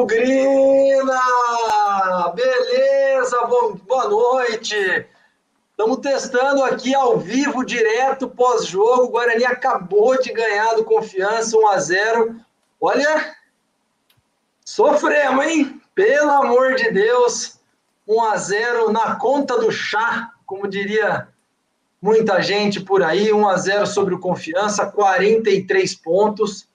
Bugrina! Beleza, bom, boa noite. Estamos testando aqui ao vivo, direto, pós-jogo. O Guarani acabou de ganhar do Confiança 1 a 0 Olha, sofremos, hein? Pelo amor de Deus. 1 a 0 na conta do chá, como diria muita gente por aí. 1 a 0 sobre o Confiança, 43 pontos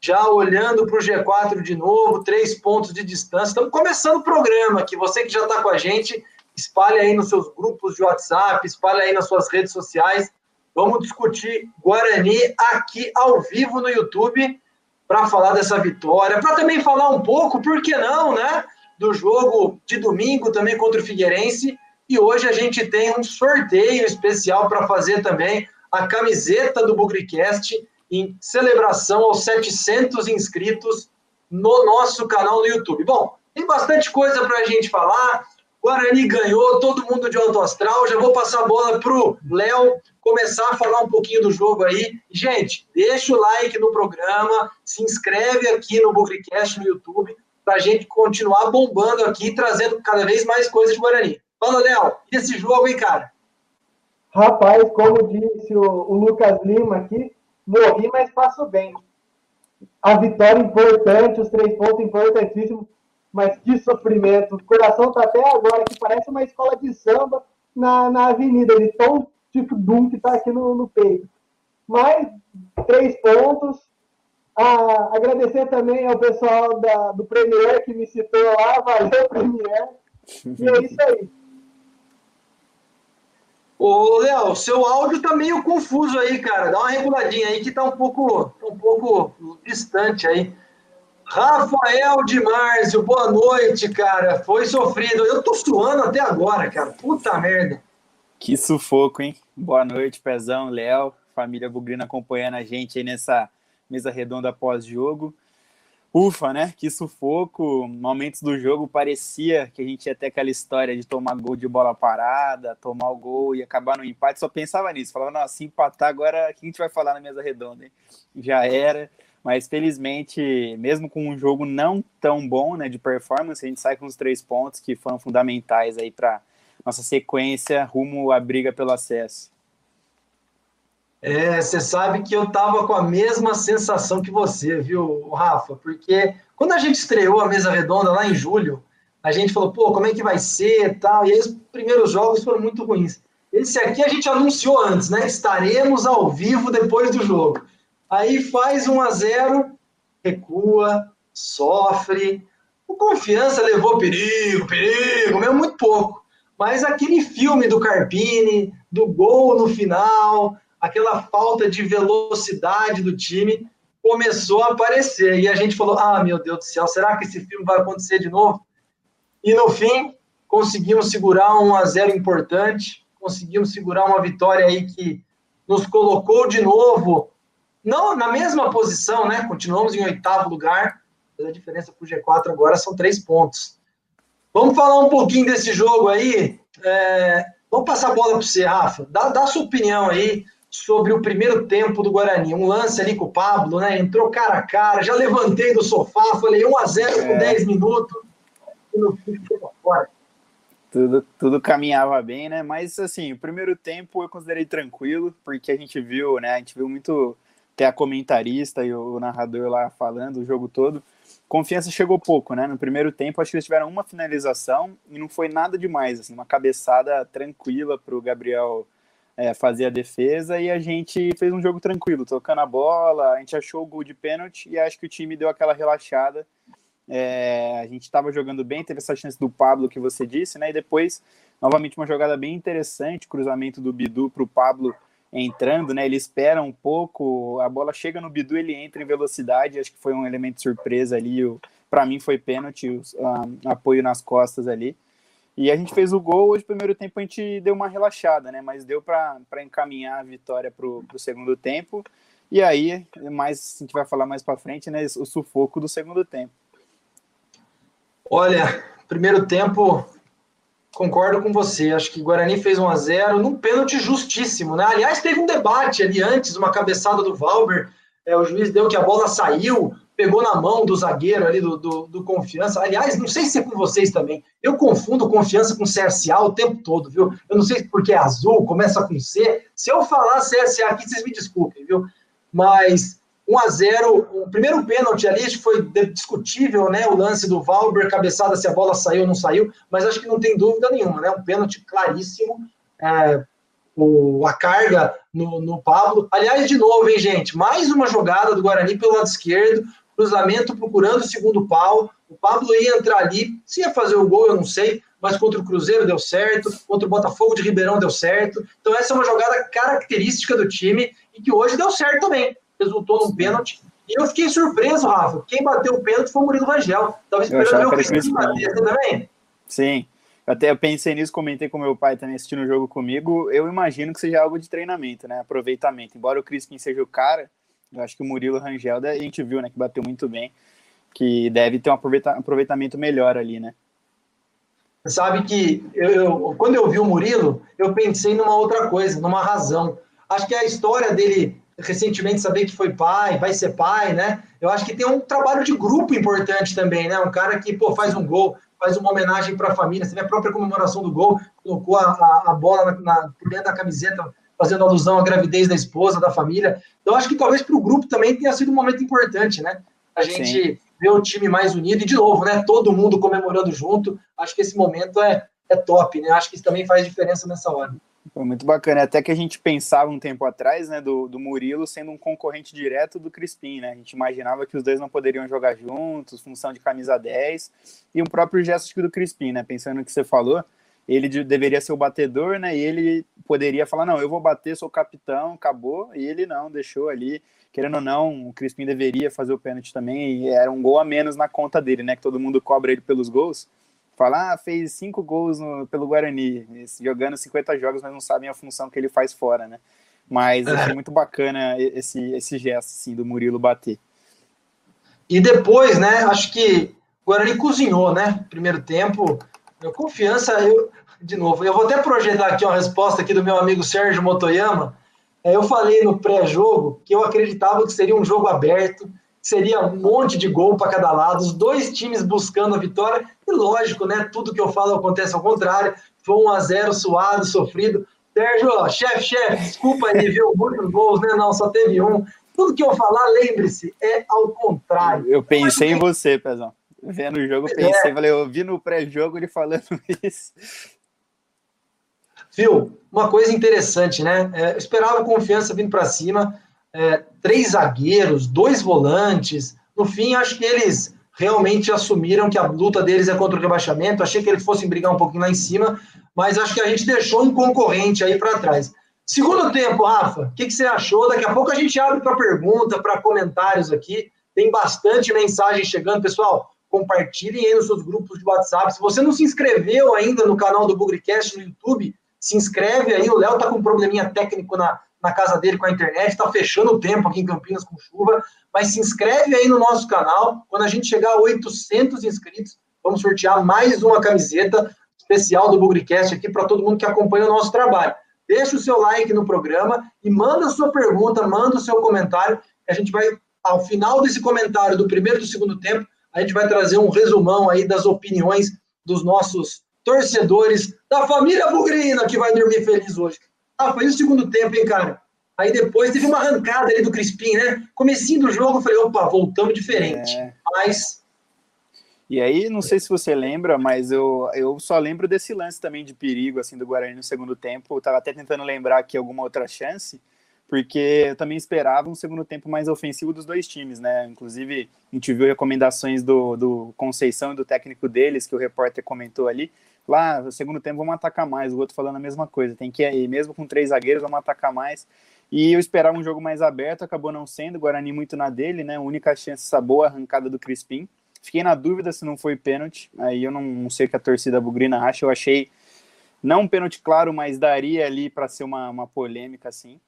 já olhando para o G4 de novo, três pontos de distância. Estamos começando o programa aqui. Você que já está com a gente, espalhe aí nos seus grupos de WhatsApp, espalhe aí nas suas redes sociais. Vamos discutir Guarani aqui ao vivo no YouTube para falar dessa vitória, para também falar um pouco, por que não, né? Do jogo de domingo também contra o Figueirense. E hoje a gente tem um sorteio especial para fazer também a camiseta do Bugricast em celebração aos 700 inscritos no nosso canal no YouTube. Bom, tem bastante coisa para a gente falar. Guarani ganhou, todo mundo de alto astral. Já vou passar a bola para o Léo começar a falar um pouquinho do jogo aí. Gente, deixa o like no programa, se inscreve aqui no Bugricast no YouTube para a gente continuar bombando aqui, trazendo cada vez mais coisas de Guarani. Fala, Léo, e esse jogo, hein, cara? Rapaz, como disse o, o Lucas Lima aqui, morri, mas passo bem. A vitória importante, os três pontos importantíssimos, mas que sofrimento. O coração tá até agora, que parece uma escola de samba na, na avenida, de tão tipo Doom que tá aqui no, no peito. Mas, três pontos. Ah, agradecer também ao pessoal da, do Premier que me citou lá, valeu, Premier. E é isso aí. Ô, Léo, seu áudio tá meio confuso aí, cara. Dá uma reguladinha aí que tá um pouco, tá um pouco distante aí. Rafael de Márcio, boa noite, cara. Foi sofrido. Eu tô suando até agora, cara. Puta merda. Que sufoco, hein? Boa noite, Pezão, Léo, família Bugrina acompanhando a gente aí nessa mesa redonda pós-jogo. Ufa, né? Que sufoco. Momentos do jogo parecia que a gente ia ter aquela história de tomar gol de bola parada, tomar o gol e acabar no empate. Só pensava nisso. Falava, não, se empatar agora, o que a gente vai falar na mesa redonda? Hein? Já era. Mas felizmente, mesmo com um jogo não tão bom né, de performance, a gente sai com os três pontos que foram fundamentais aí para nossa sequência rumo à briga pelo acesso. É, você sabe que eu tava com a mesma sensação que você, viu, Rafa? Porque quando a gente estreou a mesa redonda lá em julho, a gente falou, pô, como é que vai ser tal. E aí os primeiros jogos foram muito ruins. Esse aqui a gente anunciou antes, né? Estaremos ao vivo depois do jogo. Aí faz 1 a 0 recua, sofre. O confiança levou perigo, perigo, mesmo muito pouco. Mas aquele filme do Carpini, do gol no final, aquela falta de velocidade do time começou a aparecer. E a gente falou: ah, meu Deus do céu, será que esse filme vai acontecer de novo? E no fim, conseguimos segurar um a 0 importante, conseguimos segurar uma vitória aí que nos colocou de novo, não na mesma posição, né? Continuamos em oitavo lugar, mas a diferença para o G4 agora são três pontos. Vamos falar um pouquinho desse jogo aí. É, vamos passar a bola para você, Rafa. Dá, dá sua opinião aí sobre o primeiro tempo do Guarani. Um lance ali com o Pablo, né? Entrou cara a cara, já levantei do sofá, falei 1 a 0 com é. 10 minutos. E no fim ficou fora. Tudo, tudo caminhava bem, né? Mas assim, o primeiro tempo eu considerei tranquilo, porque a gente viu, né? A gente viu muito ter a comentarista e o narrador lá falando o jogo todo. Confiança chegou pouco, né? No primeiro tempo, acho que eles tiveram uma finalização e não foi nada demais, assim, uma cabeçada tranquila para o Gabriel é, fazer a defesa e a gente fez um jogo tranquilo, tocando a bola, a gente achou o gol de pênalti e acho que o time deu aquela relaxada. É, a gente estava jogando bem, teve essa chance do Pablo que você disse, né? E depois, novamente, uma jogada bem interessante, cruzamento do Bidu para o Pablo entrando, né? Ele espera um pouco, a bola chega no Bidu, ele entra em velocidade, acho que foi um elemento surpresa ali. Para mim foi pênalti, apoio nas costas ali. E a gente fez o gol, hoje primeiro tempo a gente deu uma relaxada, né? Mas deu para encaminhar a vitória para o segundo tempo. E aí, mais, a gente vai falar mais para frente, né? O sufoco do segundo tempo. Olha, primeiro tempo, concordo com você. Acho que Guarani fez 1 a 0 num pênalti justíssimo, né? Aliás, teve um debate ali antes, uma cabeçada do Valber. É, o juiz deu que a bola saiu. Pegou na mão do zagueiro ali do, do, do, Confiança. Aliás, não sei se é com vocês também. Eu confundo Confiança com CSA o tempo todo, viu? Eu não sei porque é azul, começa com C. Se eu falar CSA aqui, vocês me desculpem, viu? Mas 1 a 0 o primeiro pênalti ali foi discutível, né? O lance do Valber, cabeçada se a bola saiu ou não saiu, mas acho que não tem dúvida nenhuma, né? Um pênalti claríssimo. É, o, a carga no, no Pablo. Aliás, de novo, hein, gente? Mais uma jogada do Guarani pelo lado esquerdo, cruzamento procurando o segundo pau. O Pablo ia entrar ali, se ia fazer o gol, eu não sei, mas contra o Cruzeiro deu certo, contra o Botafogo de Ribeirão deu certo. Então, essa é uma jogada característica do time e que hoje deu certo também resultou num pênalti. E eu fiquei surpreso, Rafa. Quem bateu o pênalti foi o Murilo Rangel. Tava esperando ver o Crispim bater, também? Sim. Até eu pensei nisso, comentei com meu pai também assistindo o jogo comigo. Eu imagino que seja algo de treinamento, né? Aproveitamento. Embora o Crispim seja o cara, eu acho que o Murilo Rangel, a gente viu, né? Que bateu muito bem. Que deve ter um aproveitamento melhor ali, né? Sabe que eu, eu, quando eu vi o Murilo, eu pensei numa outra coisa, numa razão. Acho que a história dele recentemente saber que foi pai, vai ser pai, né? Eu acho que tem um trabalho de grupo importante também, né? Um cara que pô, faz um gol, faz uma homenagem para a família. Você vê a própria comemoração do gol, colocou a, a, a bola na, na, por dentro da camiseta, fazendo alusão à gravidez da esposa, da família. Então, acho que talvez para o grupo também tenha sido um momento importante, né? A gente Sim. ver o time mais unido e, de novo, né? Todo mundo comemorando junto. Acho que esse momento é, é top, né? Acho que isso também faz diferença nessa hora. Foi muito bacana. Até que a gente pensava um tempo atrás, né, do, do Murilo sendo um concorrente direto do Crispim, né? A gente imaginava que os dois não poderiam jogar juntos, função de camisa 10, e um próprio gesto do Crispim, né? Pensando no que você falou, ele de, deveria ser o batedor, né? E ele poderia falar: não, eu vou bater, sou capitão, acabou. E ele não, deixou ali. Querendo ou não, o Crispim deveria fazer o pênalti também, e era um gol a menos na conta dele, né? Que todo mundo cobra ele pelos gols fala, ah, fez cinco gols no, pelo Guarani, jogando 50 jogos, mas não sabem a função que ele faz fora, né? Mas é. achei muito bacana esse, esse gesto, assim, do Murilo bater. E depois, né, acho que o Guarani cozinhou, né, primeiro tempo, meu confiança, eu, de novo, eu vou até projetar aqui uma resposta aqui do meu amigo Sérgio Motoyama, é, eu falei no pré-jogo que eu acreditava que seria um jogo aberto, seria um monte de gol para cada lado, os dois times buscando a vitória, e lógico, né? Tudo que eu falo acontece ao contrário. Foi um a zero suado, sofrido. Sérgio, chefe, chefe, desculpa aí, viu? Muitos gols, né? Não, só teve um. Tudo que eu falar, lembre-se, é ao contrário. Eu pensei em você, Pezão. Vendo o jogo, pensei, é. falei, eu vi no pré-jogo ele falando isso. Viu? Uma coisa interessante, né? É, eu esperava confiança vindo para cima, é, três zagueiros, dois volantes. No fim, acho que eles realmente assumiram que a luta deles é contra o rebaixamento. Achei que eles fossem brigar um pouquinho lá em cima, mas acho que a gente deixou um concorrente aí para trás. Segundo tempo, Rafa, o que, que, você achou? Daqui a pouco a gente abre para pergunta, para comentários aqui. Tem bastante mensagem chegando. Pessoal, compartilhem aí nos seus grupos de WhatsApp. Se você não se inscreveu ainda no canal do Bugrecast no YouTube, se inscreve aí. O Léo tá com um probleminha técnico na, na casa dele com a internet, está fechando o tempo aqui em Campinas com chuva, mas se inscreve aí no nosso canal. Quando a gente chegar a 800 inscritos, vamos sortear mais uma camiseta especial do Bugrecast aqui para todo mundo que acompanha o nosso trabalho. Deixa o seu like no programa e manda a sua pergunta, manda o seu comentário. A gente vai, ao final desse comentário do primeiro e do segundo tempo, a gente vai trazer um resumão aí das opiniões dos nossos torcedores da família Bugrina, que vai dormir feliz hoje. Ah, foi o segundo tempo, hein, cara? Aí depois teve uma arrancada ali do Crispim, né? Comecinho do jogo, eu falei, opa, voltamos diferente. É. Mas. E aí, não sei se você lembra, mas eu, eu só lembro desse lance também de perigo, assim, do Guarani no segundo tempo. Eu tava até tentando lembrar aqui alguma outra chance, porque eu também esperava um segundo tempo mais ofensivo dos dois times, né? Inclusive, a gente viu recomendações do, do Conceição e do técnico deles, que o repórter comentou ali, lá, no segundo tempo vamos atacar mais, o outro falando a mesma coisa, tem que ir, mesmo com três zagueiros, vamos atacar mais. E eu esperava um jogo mais aberto, acabou não sendo, o Guarani muito na dele, né? A única chance, essa boa arrancada do Crispim. Fiquei na dúvida se não foi pênalti, aí eu não, não sei o que a torcida bugrina acha, eu achei não um pênalti claro, mas daria ali para ser uma, uma polêmica assim.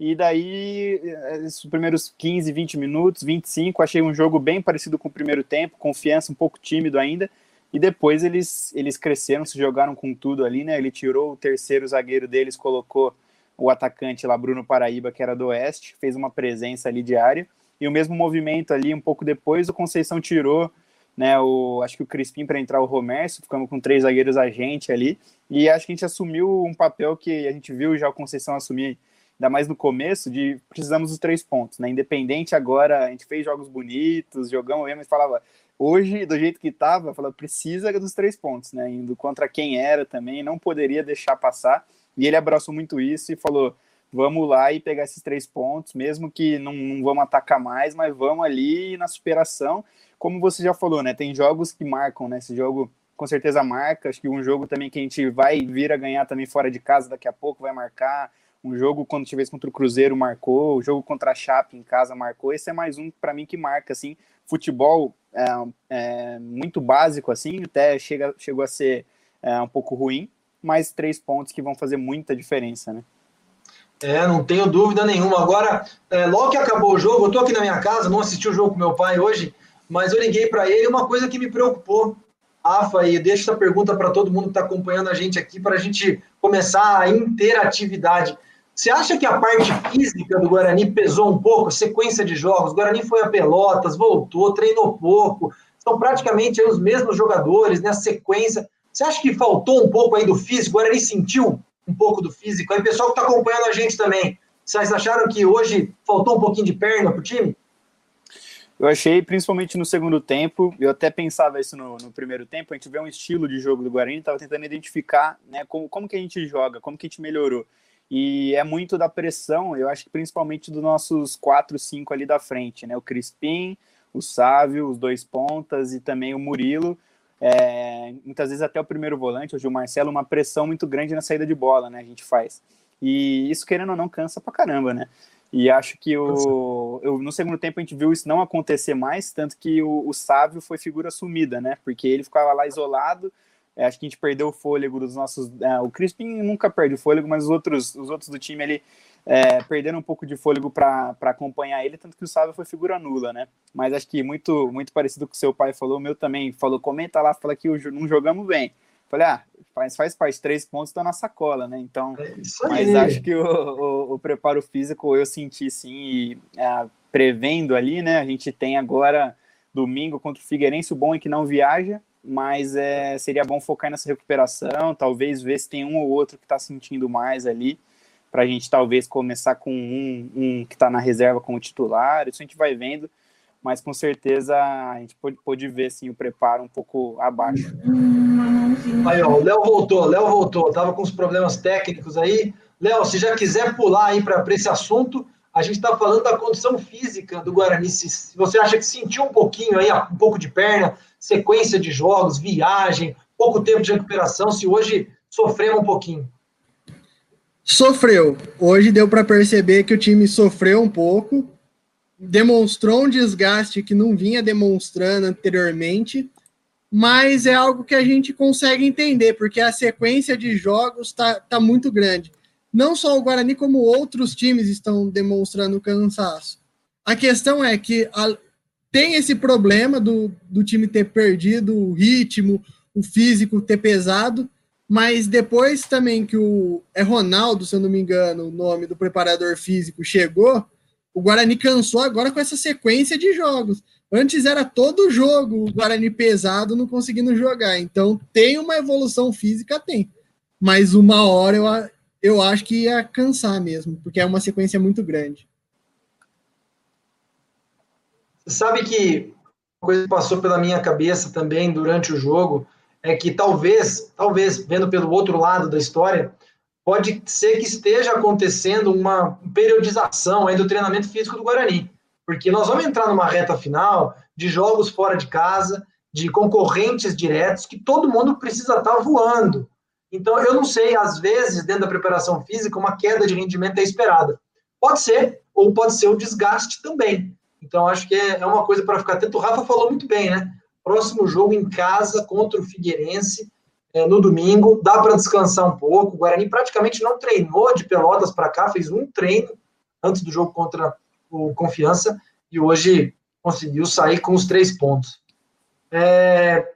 E daí, os primeiros 15, 20 minutos, 25, achei um jogo bem parecido com o primeiro tempo, confiança, um pouco tímido ainda. E depois eles, eles cresceram, se jogaram com tudo ali, né? Ele tirou o terceiro zagueiro deles, colocou o atacante lá, Bruno Paraíba, que era do Oeste, fez uma presença ali diária. e o mesmo movimento ali, um pouco depois, o Conceição tirou né, o, acho que o Crispim para entrar o Romércio, ficamos com três zagueiros a gente ali, e acho que a gente assumiu um papel que a gente viu já o Conceição assumir, ainda mais no começo, de precisamos dos três pontos, né, independente agora, a gente fez jogos bonitos, jogamos mesmo, mas falava, hoje, do jeito que estava, falava, precisa dos três pontos, né, indo contra quem era também, não poderia deixar passar, e ele abraçou muito isso e falou, vamos lá e pegar esses três pontos, mesmo que não, não vamos atacar mais, mas vamos ali na superação, como você já falou, né? Tem jogos que marcam, né? Esse jogo com certeza marca. Acho que um jogo também que a gente vai vir a ganhar também fora de casa daqui a pouco vai marcar. Um jogo quando tivesse contra o Cruzeiro marcou, o jogo contra a Chape em casa marcou. Esse é mais um para mim que marca assim. Futebol é, é, muito básico assim, até chega, chegou a ser é, um pouco ruim, mas três pontos que vão fazer muita diferença, né? É, não tenho dúvida nenhuma. Agora, é, logo que acabou o jogo, eu tô aqui na minha casa, não assisti o jogo com meu pai hoje mas eu liguei para ele uma coisa que me preocupou. Rafa, e deixo essa pergunta para todo mundo que está acompanhando a gente aqui, para a gente começar a interatividade. Você acha que a parte física do Guarani pesou um pouco, a sequência de jogos? O Guarani foi a Pelotas, voltou, treinou pouco, são praticamente os mesmos jogadores, né? sequência. Você acha que faltou um pouco aí do físico? O Guarani sentiu um pouco do físico? Aí, pessoal que está acompanhando a gente também, vocês acharam que hoje faltou um pouquinho de perna para o time? Eu achei, principalmente no segundo tempo, eu até pensava isso no, no primeiro tempo, a gente vê um estilo de jogo do Guarani, estava tentando identificar né, como, como que a gente joga, como que a gente melhorou. E é muito da pressão, eu acho que principalmente dos nossos quatro, cinco ali da frente, né? O Crispim, o Sávio, os dois pontas e também o Murilo. É, muitas vezes até o primeiro volante, hoje o Marcelo, uma pressão muito grande na saída de bola, né? A gente faz. E isso, querendo ou não, cansa pra caramba, né? E acho que o, eu, no segundo tempo a gente viu isso não acontecer mais, tanto que o, o Sávio foi figura sumida, né? Porque ele ficava lá isolado. É, acho que a gente perdeu o fôlego dos nossos. É, o Crispim nunca perde o fôlego, mas os outros, os outros do time ali é, perderam um pouco de fôlego para acompanhar ele, tanto que o Sávio foi figura nula, né? Mas acho que muito, muito parecido com o seu pai falou, o meu também falou, comenta lá, fala que não jogamos bem. Falei, ah, faz, faz parte, três pontos estão na sacola, né? Então, é mas acho que o, o, o, preparo físico eu senti sim, e, é, prevendo ali, né? A gente tem agora domingo contra o Figueirense, o bom é que não viaja, mas é, seria bom focar nessa recuperação, talvez ver se tem um ou outro que está sentindo mais ali, para a gente talvez começar com um, um que está na reserva como titular, isso a gente vai vendo, mas com certeza a gente pode, pode ver assim, o preparo um pouco abaixo. Aí, ó, o Léo voltou, Léo voltou, tava com os problemas técnicos aí. Léo, se já quiser pular aí para esse assunto, a gente está falando da condição física do Guarani. Se, você acha que sentiu um pouquinho aí, um pouco de perna, sequência de jogos, viagem, pouco tempo de recuperação, se hoje sofreu um pouquinho. Sofreu. Hoje deu para perceber que o time sofreu um pouco demonstrou um desgaste que não vinha demonstrando anteriormente, mas é algo que a gente consegue entender, porque a sequência de jogos está tá muito grande. Não só o Guarani, como outros times estão demonstrando cansaço. A questão é que a, tem esse problema do, do time ter perdido o ritmo, o físico ter pesado, mas depois também que o. É Ronaldo, se eu não me engano, o nome do preparador físico chegou o Guarani cansou agora com essa sequência de jogos. Antes era todo jogo o Guarani pesado não conseguindo jogar. Então tem uma evolução física, tem. Mas uma hora eu, eu acho que ia cansar mesmo, porque é uma sequência muito grande. Você sabe que uma coisa que passou pela minha cabeça também durante o jogo é que talvez, talvez, vendo pelo outro lado da história, pode ser que esteja acontecendo uma periodização aí do treinamento físico do Guarani, porque nós vamos entrar numa reta final de jogos fora de casa, de concorrentes diretos, que todo mundo precisa estar tá voando. Então, eu não sei, às vezes, dentro da preparação física, uma queda de rendimento é esperada. Pode ser, ou pode ser o desgaste também. Então, acho que é, é uma coisa para ficar atento. O Rafa falou muito bem, né? Próximo jogo em casa contra o Figueirense é, no domingo, dá para descansar um pouco. O Guarani praticamente não treinou de Pelotas para cá, fez um treino antes do jogo contra o Confiança e hoje conseguiu sair com os três pontos. É,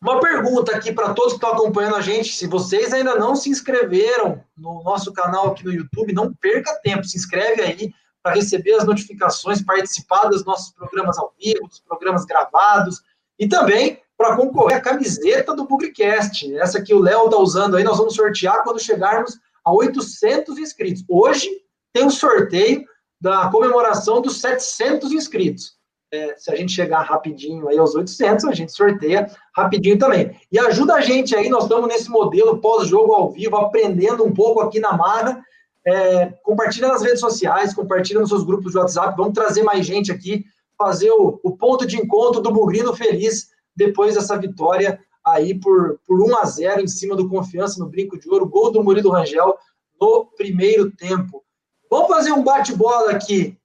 uma pergunta aqui para todos que estão acompanhando a gente: se vocês ainda não se inscreveram no nosso canal aqui no YouTube, não perca tempo, se inscreve aí, para receber as notificações, participar dos nossos programas ao vivo, dos programas gravados, e também para concorrer à camiseta do Bugrecast. Essa que o Léo está usando aí, nós vamos sortear quando chegarmos a 800 inscritos. Hoje tem um sorteio da comemoração dos 700 inscritos. É, se a gente chegar rapidinho aí aos 800, a gente sorteia rapidinho também. E ajuda a gente aí, nós estamos nesse modelo pós-jogo ao vivo, aprendendo um pouco aqui na Marra. É, compartilha nas redes sociais, compartilha nos seus grupos de WhatsApp, vamos trazer mais gente aqui, fazer o, o ponto de encontro do Bugrino Feliz depois dessa vitória aí por, por 1 a 0 em cima do Confiança no Brinco de Ouro, gol do Murilo Rangel no primeiro tempo. Vamos fazer um bate-bola aqui.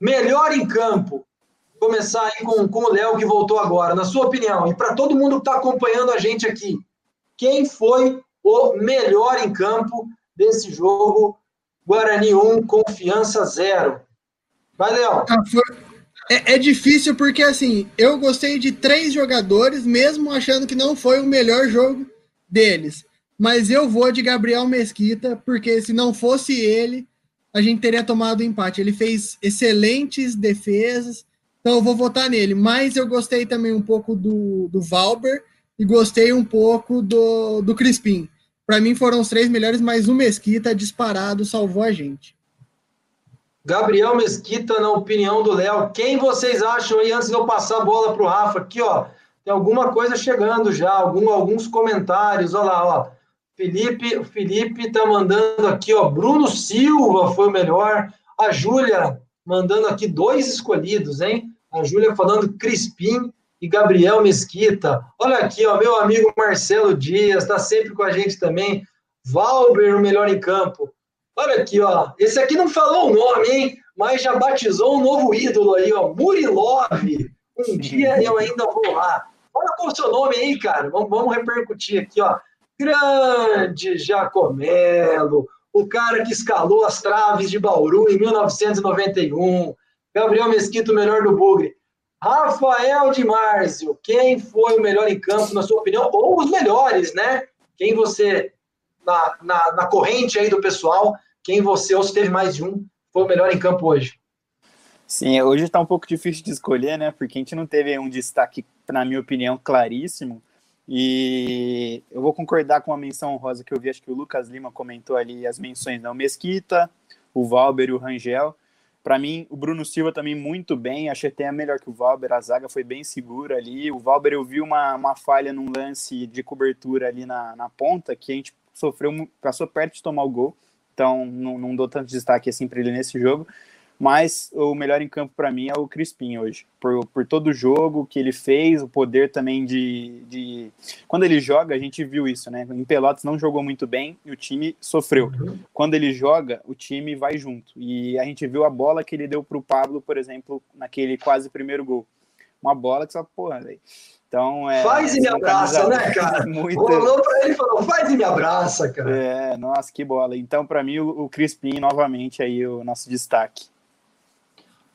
Melhor em campo. Começar aí com, com o Léo, que voltou agora. Na sua opinião, e para todo mundo que está acompanhando a gente aqui, quem foi o melhor em campo desse jogo? Guarani 1, Confiança 0. Vai, Léo. Ah, é, é, difícil porque, assim, eu gostei de três jogadores, mesmo achando que não foi o melhor jogo deles. Mas eu vou de Gabriel Mesquita, porque se não fosse ele, a gente teria tomado o empate. Ele fez excelentes defesas, então eu vou votar nele. Mas eu gostei também um pouco do, do Valber e gostei um pouco do, do Crispim. Para mim foram os três melhores, mas o Mesquita disparado salvou a gente. Gabriel Mesquita, na opinião do Léo. Quem vocês acham aí, antes de eu passar a bola para o Rafa? Aqui, ó, tem alguma coisa chegando já, algum, alguns comentários. Olha lá, ó. Felipe, Felipe tá mandando aqui, ó. Bruno Silva foi o melhor. A Júlia mandando aqui dois escolhidos, hein? A Júlia falando Crispim e Gabriel Mesquita. Olha aqui, ó, meu amigo Marcelo Dias, tá sempre com a gente também. Valber, o melhor em campo. Olha aqui, ó. Esse aqui não falou o nome, hein? Mas já batizou um novo ídolo aí, ó. Murilov. Um dia eu ainda vou lá. Olha qual é o seu nome aí, cara. Vamos, vamos repercutir aqui, ó. Grande Jacomelo, o cara que escalou as traves de Bauru em 1991. Gabriel Mesquita, o melhor do Bugre. Rafael de Márcio, quem foi o melhor em campo, na sua opinião? Ou os melhores, né? Quem você, na, na, na corrente aí do pessoal, quem você, ou se teve mais de um, foi o melhor em campo hoje? Sim, hoje está um pouco difícil de escolher, né? Porque a gente não teve um destaque, na minha opinião, claríssimo. E eu vou concordar com a menção rosa que eu vi, acho que o Lucas Lima comentou ali as menções, não? Mesquita, o Valber e o Rangel. Para mim, o Bruno Silva também muito bem, achei até melhor que o Valber, a zaga foi bem segura ali. O Valber eu vi uma, uma falha num lance de cobertura ali na, na ponta, que a gente sofreu, passou perto de tomar o gol então não, não dou tanto destaque assim para ele nesse jogo. Mas o melhor em campo para mim é o Crispim hoje, por, por todo o jogo que ele fez, o poder também de, de. Quando ele joga, a gente viu isso, né? Em Pelotas não jogou muito bem e o time sofreu. Uhum. Quando ele joga, o time vai junto. E a gente viu a bola que ele deu para o Pablo, por exemplo, naquele quase primeiro gol. Uma bola que só, porra, velho então, é, faz e me abraça, né, cara? Muito... Rolou pra ele e falou, faz e me abraça, cara. É, nossa, que bola. Então, para mim, o, o Crispim, novamente, aí o nosso destaque.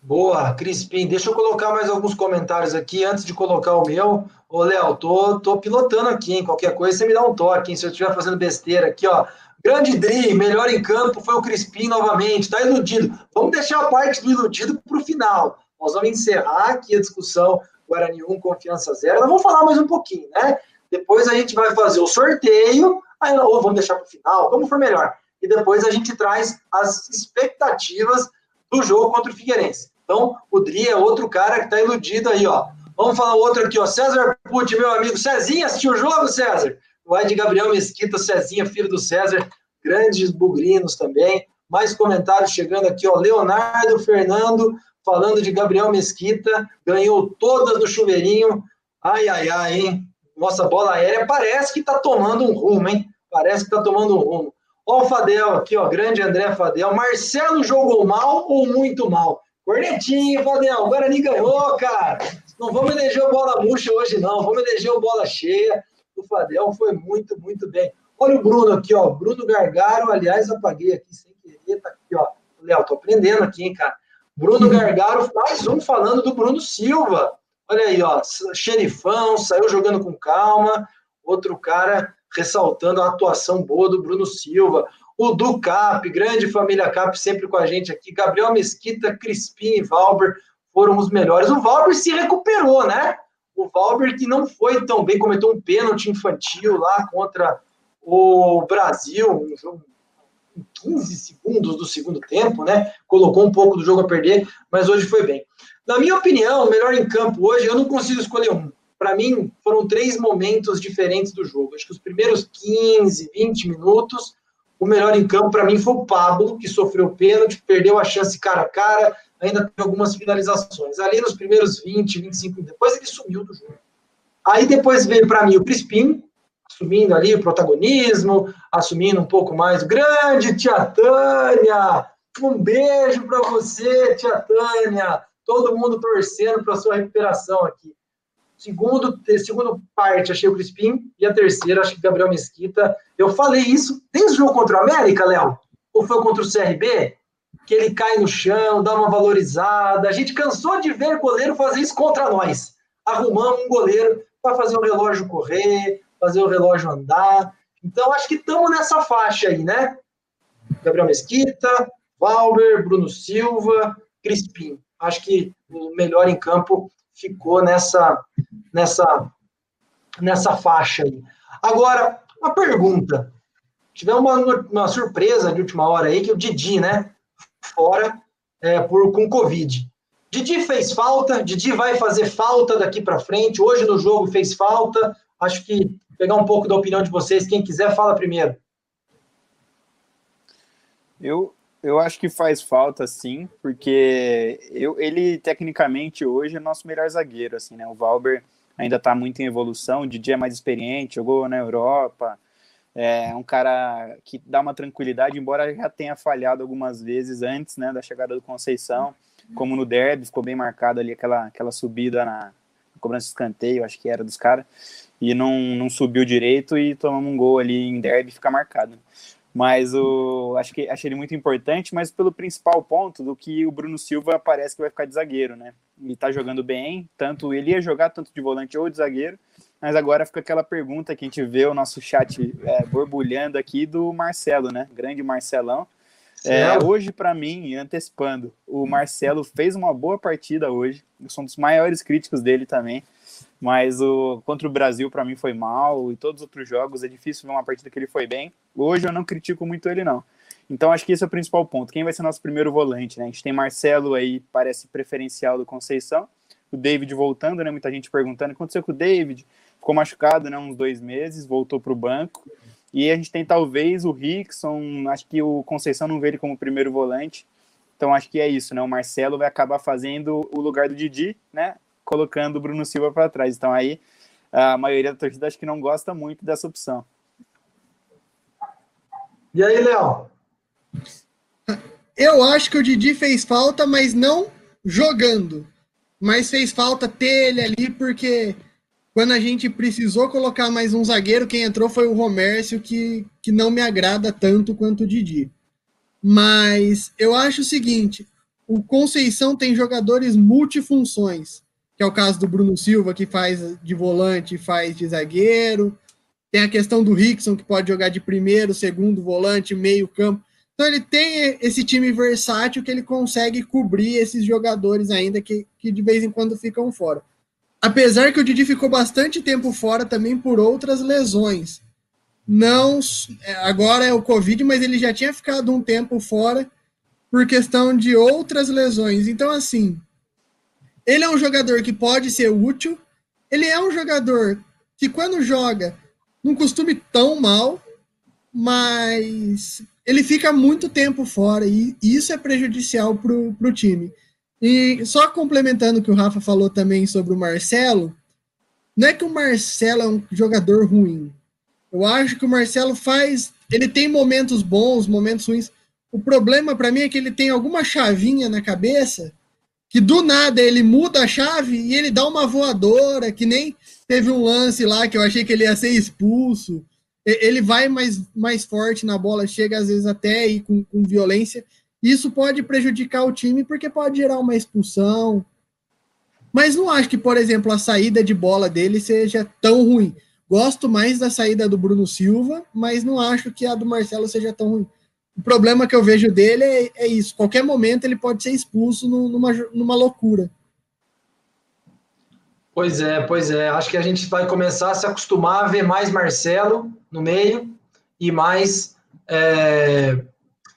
Boa, Crispim. Deixa eu colocar mais alguns comentários aqui antes de colocar o meu. Ô, Léo, tô, tô pilotando aqui, hein? Qualquer coisa você me dá um toque, hein? Se eu estiver fazendo besteira aqui, ó. Grande Dri, melhor em campo foi o Crispim novamente, tá iludido. Vamos deixar a parte do iludido para o final. Nós vamos encerrar aqui a discussão Guarani 1, Confiança 0. Nós vamos falar mais um pouquinho, né? Depois a gente vai fazer o sorteio, aí, ou vamos deixar para o final, como for melhor. E depois a gente traz as expectativas do jogo contra o Figueirense. Então, o Dri é outro cara que está iludido aí, ó. Vamos falar outro aqui, ó. César Pucci, meu amigo. Cezinha, assistiu o jogo, César? Vai de Gabriel Mesquita, Cezinha, filho do César. Grandes bugrinos também. Mais comentários chegando aqui, ó. Leonardo Fernando falando de Gabriel Mesquita, ganhou todas no chuveirinho. Ai, ai, ai, hein? Nossa bola aérea parece que está tomando um rumo, hein? Parece que está tomando um rumo. Ó o Fadel aqui, ó, grande André Fadel. Marcelo jogou mal ou muito mal? Cornetinho, Fadel. O Guarani ganhou, cara. Não vamos eleger o bola murcha hoje, não. Vamos eleger o bola cheia. O Fadel foi muito, muito bem. Olha o Bruno aqui, ó. Bruno Gargaro, aliás, apaguei aqui sem querer. Tá aqui, ó. Léo, tô aprendendo aqui, hein, cara. Bruno Gargaro, mais um falando do Bruno Silva. Olha aí, ó, xerifão, saiu jogando com calma. Outro cara ressaltando a atuação boa do Bruno Silva. O Du Cap, grande família Cap, sempre com a gente aqui. Gabriel Mesquita, Crispim e Valber foram os melhores. O Valber se recuperou, né? O Valber que não foi tão bem, cometeu um pênalti infantil lá contra o Brasil, um jogo em 15 segundos do segundo tempo, né? Colocou um pouco do jogo a perder, mas hoje foi bem. Na minha opinião, o melhor em campo hoje, eu não consigo escolher um. Para mim, foram três momentos diferentes do jogo. Acho que os primeiros 15, 20 minutos, o melhor em campo para mim foi o Pablo, que sofreu pênalti, perdeu a chance cara a cara, ainda teve algumas finalizações. Ali nos primeiros 20, 25 depois ele sumiu do jogo. Aí depois veio para mim o Crispim, assumindo ali o protagonismo, assumindo um pouco mais. Grande Tia Tânia! Um beijo para você, Tia Tânia! Todo mundo torcendo para sua recuperação aqui. Segundo, segundo parte, achei o Crispim. E a terceira, acho que Gabriel Mesquita. Eu falei isso desde o jogo contra o América, Léo? Ou foi contra o CRB? Que ele cai no chão, dá uma valorizada. A gente cansou de ver goleiro fazer isso contra nós. Arrumamos um goleiro para fazer o relógio correr, fazer o relógio andar. Então, acho que estamos nessa faixa aí, né? Gabriel Mesquita, Valber, Bruno Silva, Crispim. Acho que o melhor em campo ficou nessa, nessa, nessa faixa aí. Agora, uma pergunta. Tivemos uma, uma surpresa de última hora aí, que o Didi, né? Fora é, por, com Covid. Didi fez falta, Didi vai fazer falta daqui para frente. Hoje no jogo fez falta. Acho que pegar um pouco da opinião de vocês. Quem quiser, fala primeiro. Eu, eu acho que faz falta, sim, porque eu, ele, tecnicamente, hoje é nosso melhor zagueiro, assim, né? O Valber ainda está muito em evolução, o Didi é mais experiente, jogou na Europa, é um cara que dá uma tranquilidade, embora já tenha falhado algumas vezes antes, né, da chegada do Conceição, como no derby, ficou bem marcado ali aquela, aquela subida na cobrança de escanteio, acho que era dos caras, e não, não subiu direito e tomamos um gol ali em derby fica marcado. Mas o, acho que achei ele muito importante, mas pelo principal ponto do que o Bruno Silva parece que vai ficar de zagueiro, né? Ele tá jogando bem, tanto ele ia jogar tanto de volante ou de zagueiro, mas agora fica aquela pergunta que a gente vê o nosso chat é, borbulhando aqui do Marcelo, né? Grande Marcelão. É, hoje, para mim, antecipando, o Marcelo fez uma boa partida hoje. Eu sou um dos maiores críticos dele também mas o contra o Brasil para mim foi mal e todos os outros jogos é difícil ver uma partida que ele foi bem. Hoje eu não critico muito ele não. Então acho que esse é o principal ponto. Quem vai ser nosso primeiro volante, né? A gente tem Marcelo aí, parece preferencial do Conceição. O David voltando, né? Muita gente perguntando o que aconteceu com o David. Ficou machucado, né? Uns dois meses, voltou para o banco. E a gente tem talvez o Rickson. Acho que o Conceição não vê ele como primeiro volante. Então acho que é isso, né? O Marcelo vai acabar fazendo o lugar do Didi, né? colocando o Bruno Silva para trás. Então aí a maioria da torcida acho que não gosta muito dessa opção. E aí, Léo? Eu acho que o Didi fez falta, mas não jogando. Mas fez falta ter ele ali, porque quando a gente precisou colocar mais um zagueiro, quem entrou foi o Romércio, que, que não me agrada tanto quanto o Didi. Mas eu acho o seguinte: o Conceição tem jogadores multifunções que é o caso do Bruno Silva, que faz de volante faz de zagueiro. Tem a questão do Rickson, que pode jogar de primeiro, segundo volante, meio campo. Então ele tem esse time versátil que ele consegue cobrir esses jogadores ainda que, que de vez em quando ficam fora. Apesar que o Didi ficou bastante tempo fora também por outras lesões. Não, agora é o Covid, mas ele já tinha ficado um tempo fora por questão de outras lesões. Então, assim, ele é um jogador que pode ser útil. Ele é um jogador que, quando joga, não costuma tão mal, mas ele fica muito tempo fora e isso é prejudicial para o time. E só complementando o que o Rafa falou também sobre o Marcelo, não é que o Marcelo é um jogador ruim. Eu acho que o Marcelo faz. Ele tem momentos bons, momentos ruins. O problema para mim é que ele tem alguma chavinha na cabeça que do nada ele muda a chave e ele dá uma voadora, que nem teve um lance lá que eu achei que ele ia ser expulso. Ele vai mais, mais forte na bola, chega às vezes até aí com, com violência. Isso pode prejudicar o time porque pode gerar uma expulsão. Mas não acho que, por exemplo, a saída de bola dele seja tão ruim. Gosto mais da saída do Bruno Silva, mas não acho que a do Marcelo seja tão ruim. O problema que eu vejo dele é, é isso. Qualquer momento ele pode ser expulso numa, numa loucura. Pois é, pois é. Acho que a gente vai começar a se acostumar a ver mais Marcelo no meio e mais é,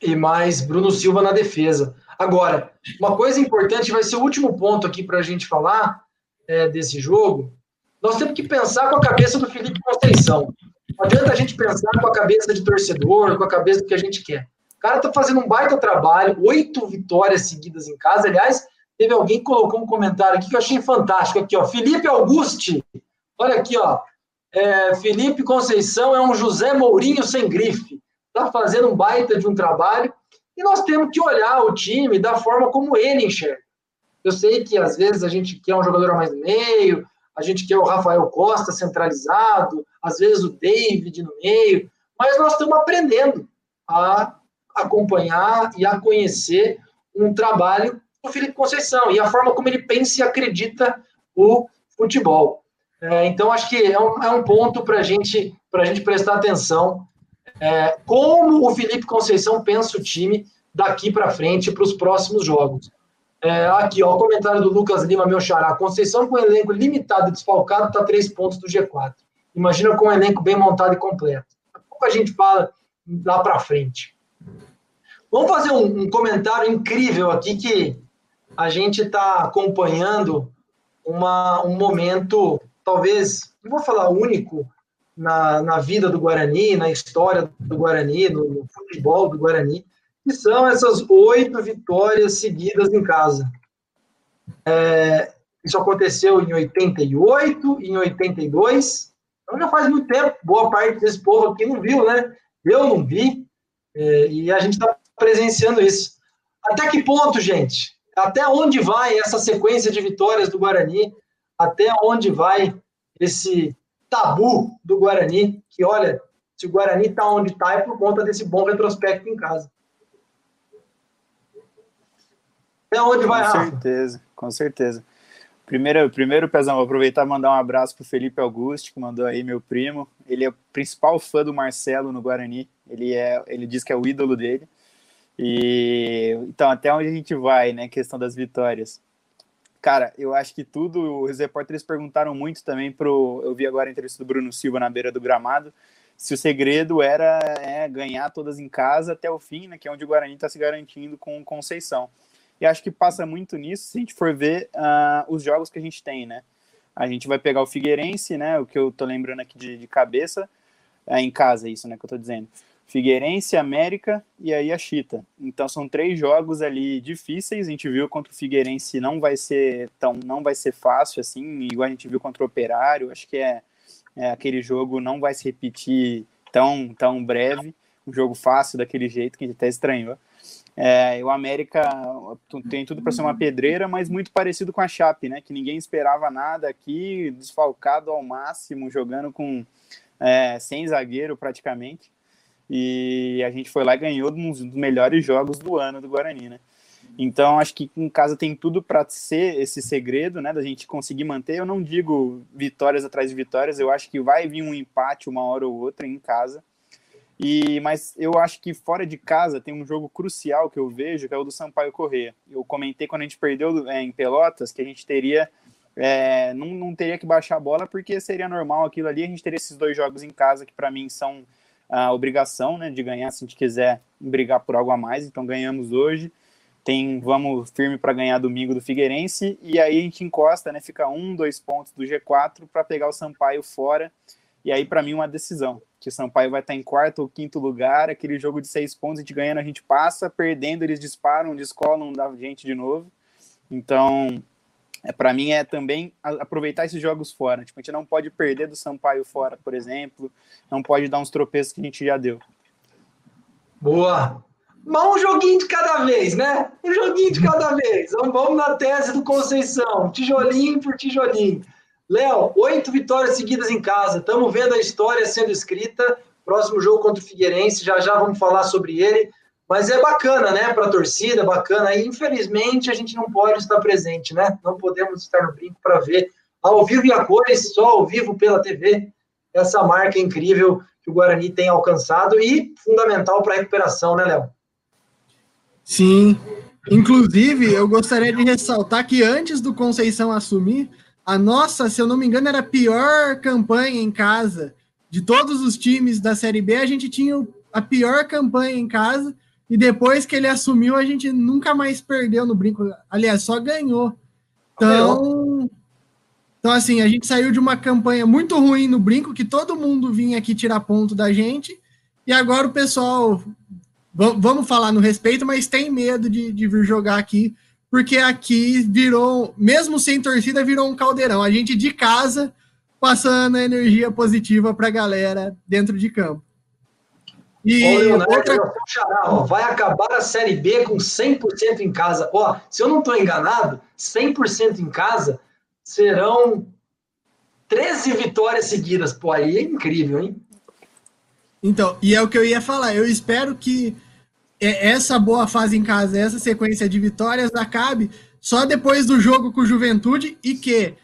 e mais Bruno Silva na defesa. Agora, uma coisa importante vai ser o último ponto aqui para a gente falar é, desse jogo. Nós temos que pensar com a cabeça do Felipe Conceição. Não adianta a gente pensar com a cabeça de torcedor, com a cabeça do que a gente quer. O cara tá fazendo um baita trabalho, oito vitórias seguidas em casa. Aliás, teve alguém que colocou um comentário aqui que eu achei fantástico. Aqui, ó. Felipe Auguste. Olha aqui, ó. É, Felipe Conceição é um José Mourinho sem grife. Tá fazendo um baita de um trabalho. E nós temos que olhar o time da forma como ele enxerga. Eu sei que às vezes a gente quer um jogador mais no meio, a gente quer o Rafael Costa centralizado, às vezes o David no meio, mas nós estamos aprendendo a acompanhar e a conhecer um trabalho Felipe Conceição e a forma como ele pensa e acredita o futebol. É, então, acho que é um, é um ponto para gente, a gente prestar atenção é, como o Felipe Conceição pensa o time daqui para frente para os próximos jogos. É, aqui, ó, o comentário do Lucas Lima, meu xará. Conceição com elenco limitado e desfalcado está três pontos do G4. Imagina com um elenco bem montado e completo. A pouco a gente fala lá para frente. Vamos fazer um, um, comentário incrível aqui que a gente está acompanhando uma, um momento, talvez, não vou falar único, na, na vida do Guarani, na história do Guarani, no, no futebol do Guarani, que são essas oito vitórias seguidas em casa. É, isso aconteceu em 88, em 82, então já faz muito tempo, boa parte desse povo aqui não viu, né? Eu não vi, é, e a gente está presenciando isso. Até que ponto, gente? Até onde vai essa sequência de vitórias do Guarani? Até onde vai esse tabu do Guarani? Que olha, se o Guarani está onde está é por conta desse bom retrospecto em casa. Até onde vai, Com certeza, com certeza. Primeiro, primeiro, Pezão, vou aproveitar e mandar um abraço para o Felipe Augusto, que mandou aí meu primo. Ele é o principal fã do Marcelo no Guarani. Ele, é, ele diz que é o ídolo dele. E então, até onde a gente vai, né? Questão das vitórias. Cara, eu acho que tudo. Os repórteres perguntaram muito também pro. Eu vi agora a entrevista do Bruno Silva na beira do gramado. Se o segredo era é, ganhar todas em casa até o fim, né? Que é onde o Guarani está se garantindo com Conceição. E acho que passa muito nisso se a gente for ver uh, os jogos que a gente tem, né? A gente vai pegar o Figueirense, né? O que eu tô lembrando aqui de, de cabeça, é em casa, isso, né? Que eu tô dizendo. Figueirense, América e aí a Chita. Então são três jogos ali difíceis. A gente viu contra o Figueirense não vai ser tão, não vai ser fácil assim, igual a gente viu contra o Operário. Acho que é, é aquele jogo não vai se repetir tão tão breve, um jogo fácil daquele jeito que a gente até estranhou. É, o América tem tudo para ser uma pedreira, mas muito parecido com a Chape, né? Que ninguém esperava nada aqui, desfalcado ao máximo, jogando com é, sem zagueiro praticamente. E a gente foi lá e ganhou um dos melhores jogos do ano do Guarani, né? Então acho que em casa tem tudo para ser esse segredo, né? Da gente conseguir manter. Eu não digo vitórias atrás de vitórias, eu acho que vai vir um empate uma hora ou outra em casa e, mas eu acho que fora de casa tem um jogo crucial que eu vejo, que é o do Sampaio Corrêa. Eu comentei quando a gente perdeu é, em Pelotas que a gente teria. É, não, não teria que baixar a bola porque seria normal aquilo ali. A gente teria esses dois jogos em casa que para mim são a obrigação né, de ganhar se a gente quiser brigar por algo a mais. Então ganhamos hoje. Tem, vamos firme para ganhar domingo do Figueirense e aí a gente encosta, né? Fica um, dois pontos do G4 para pegar o Sampaio fora e aí, para mim, uma decisão. Que o Sampaio vai estar em quarto ou quinto lugar, aquele jogo de seis pontos, a gente ganhando, a gente passa, perdendo, eles disparam, descolam da gente de novo. Então, é, para mim é também aproveitar esses jogos fora. Tipo, a gente não pode perder do Sampaio fora, por exemplo, não pode dar uns tropeços que a gente já deu. Boa! Mas um joguinho de cada vez, né? Um joguinho de cada vez. Vamos na tese do Conceição, tijolinho por tijolinho. Léo, oito vitórias seguidas em casa. Estamos vendo a história sendo escrita. Próximo jogo contra o Figueirense, já já vamos falar sobre ele. Mas é bacana, né? Para a torcida, bacana. E infelizmente a gente não pode estar presente, né? Não podemos estar no brinco para ver ao vivo e a cores, só ao vivo pela TV, essa marca incrível que o Guarani tem alcançado e fundamental para a recuperação, né, Léo? Sim. Inclusive, eu gostaria de ressaltar que antes do Conceição assumir, a nossa, se eu não me engano, era a pior campanha em casa. De todos os times da Série B, a gente tinha a pior campanha em casa. E depois que ele assumiu, a gente nunca mais perdeu no brinco. Aliás, só ganhou. Então, então, assim, a gente saiu de uma campanha muito ruim no brinco, que todo mundo vinha aqui tirar ponto da gente. E agora o pessoal vamos falar no respeito, mas tem medo de, de vir jogar aqui, porque aqui virou, mesmo sem torcida, virou um caldeirão. A gente de casa passando energia positiva para a galera dentro de campo. E Ô, Leonardo, outra... Xará, vai acabar a Série B com 100% em casa. Ó, se eu não estou enganado, 100% em casa serão 13 vitórias seguidas. Pô, aí é incrível, hein? Então, e é o que eu ia falar. Eu espero que é, essa boa fase em casa, essa sequência de vitórias acabe só depois do jogo com o Juventude e que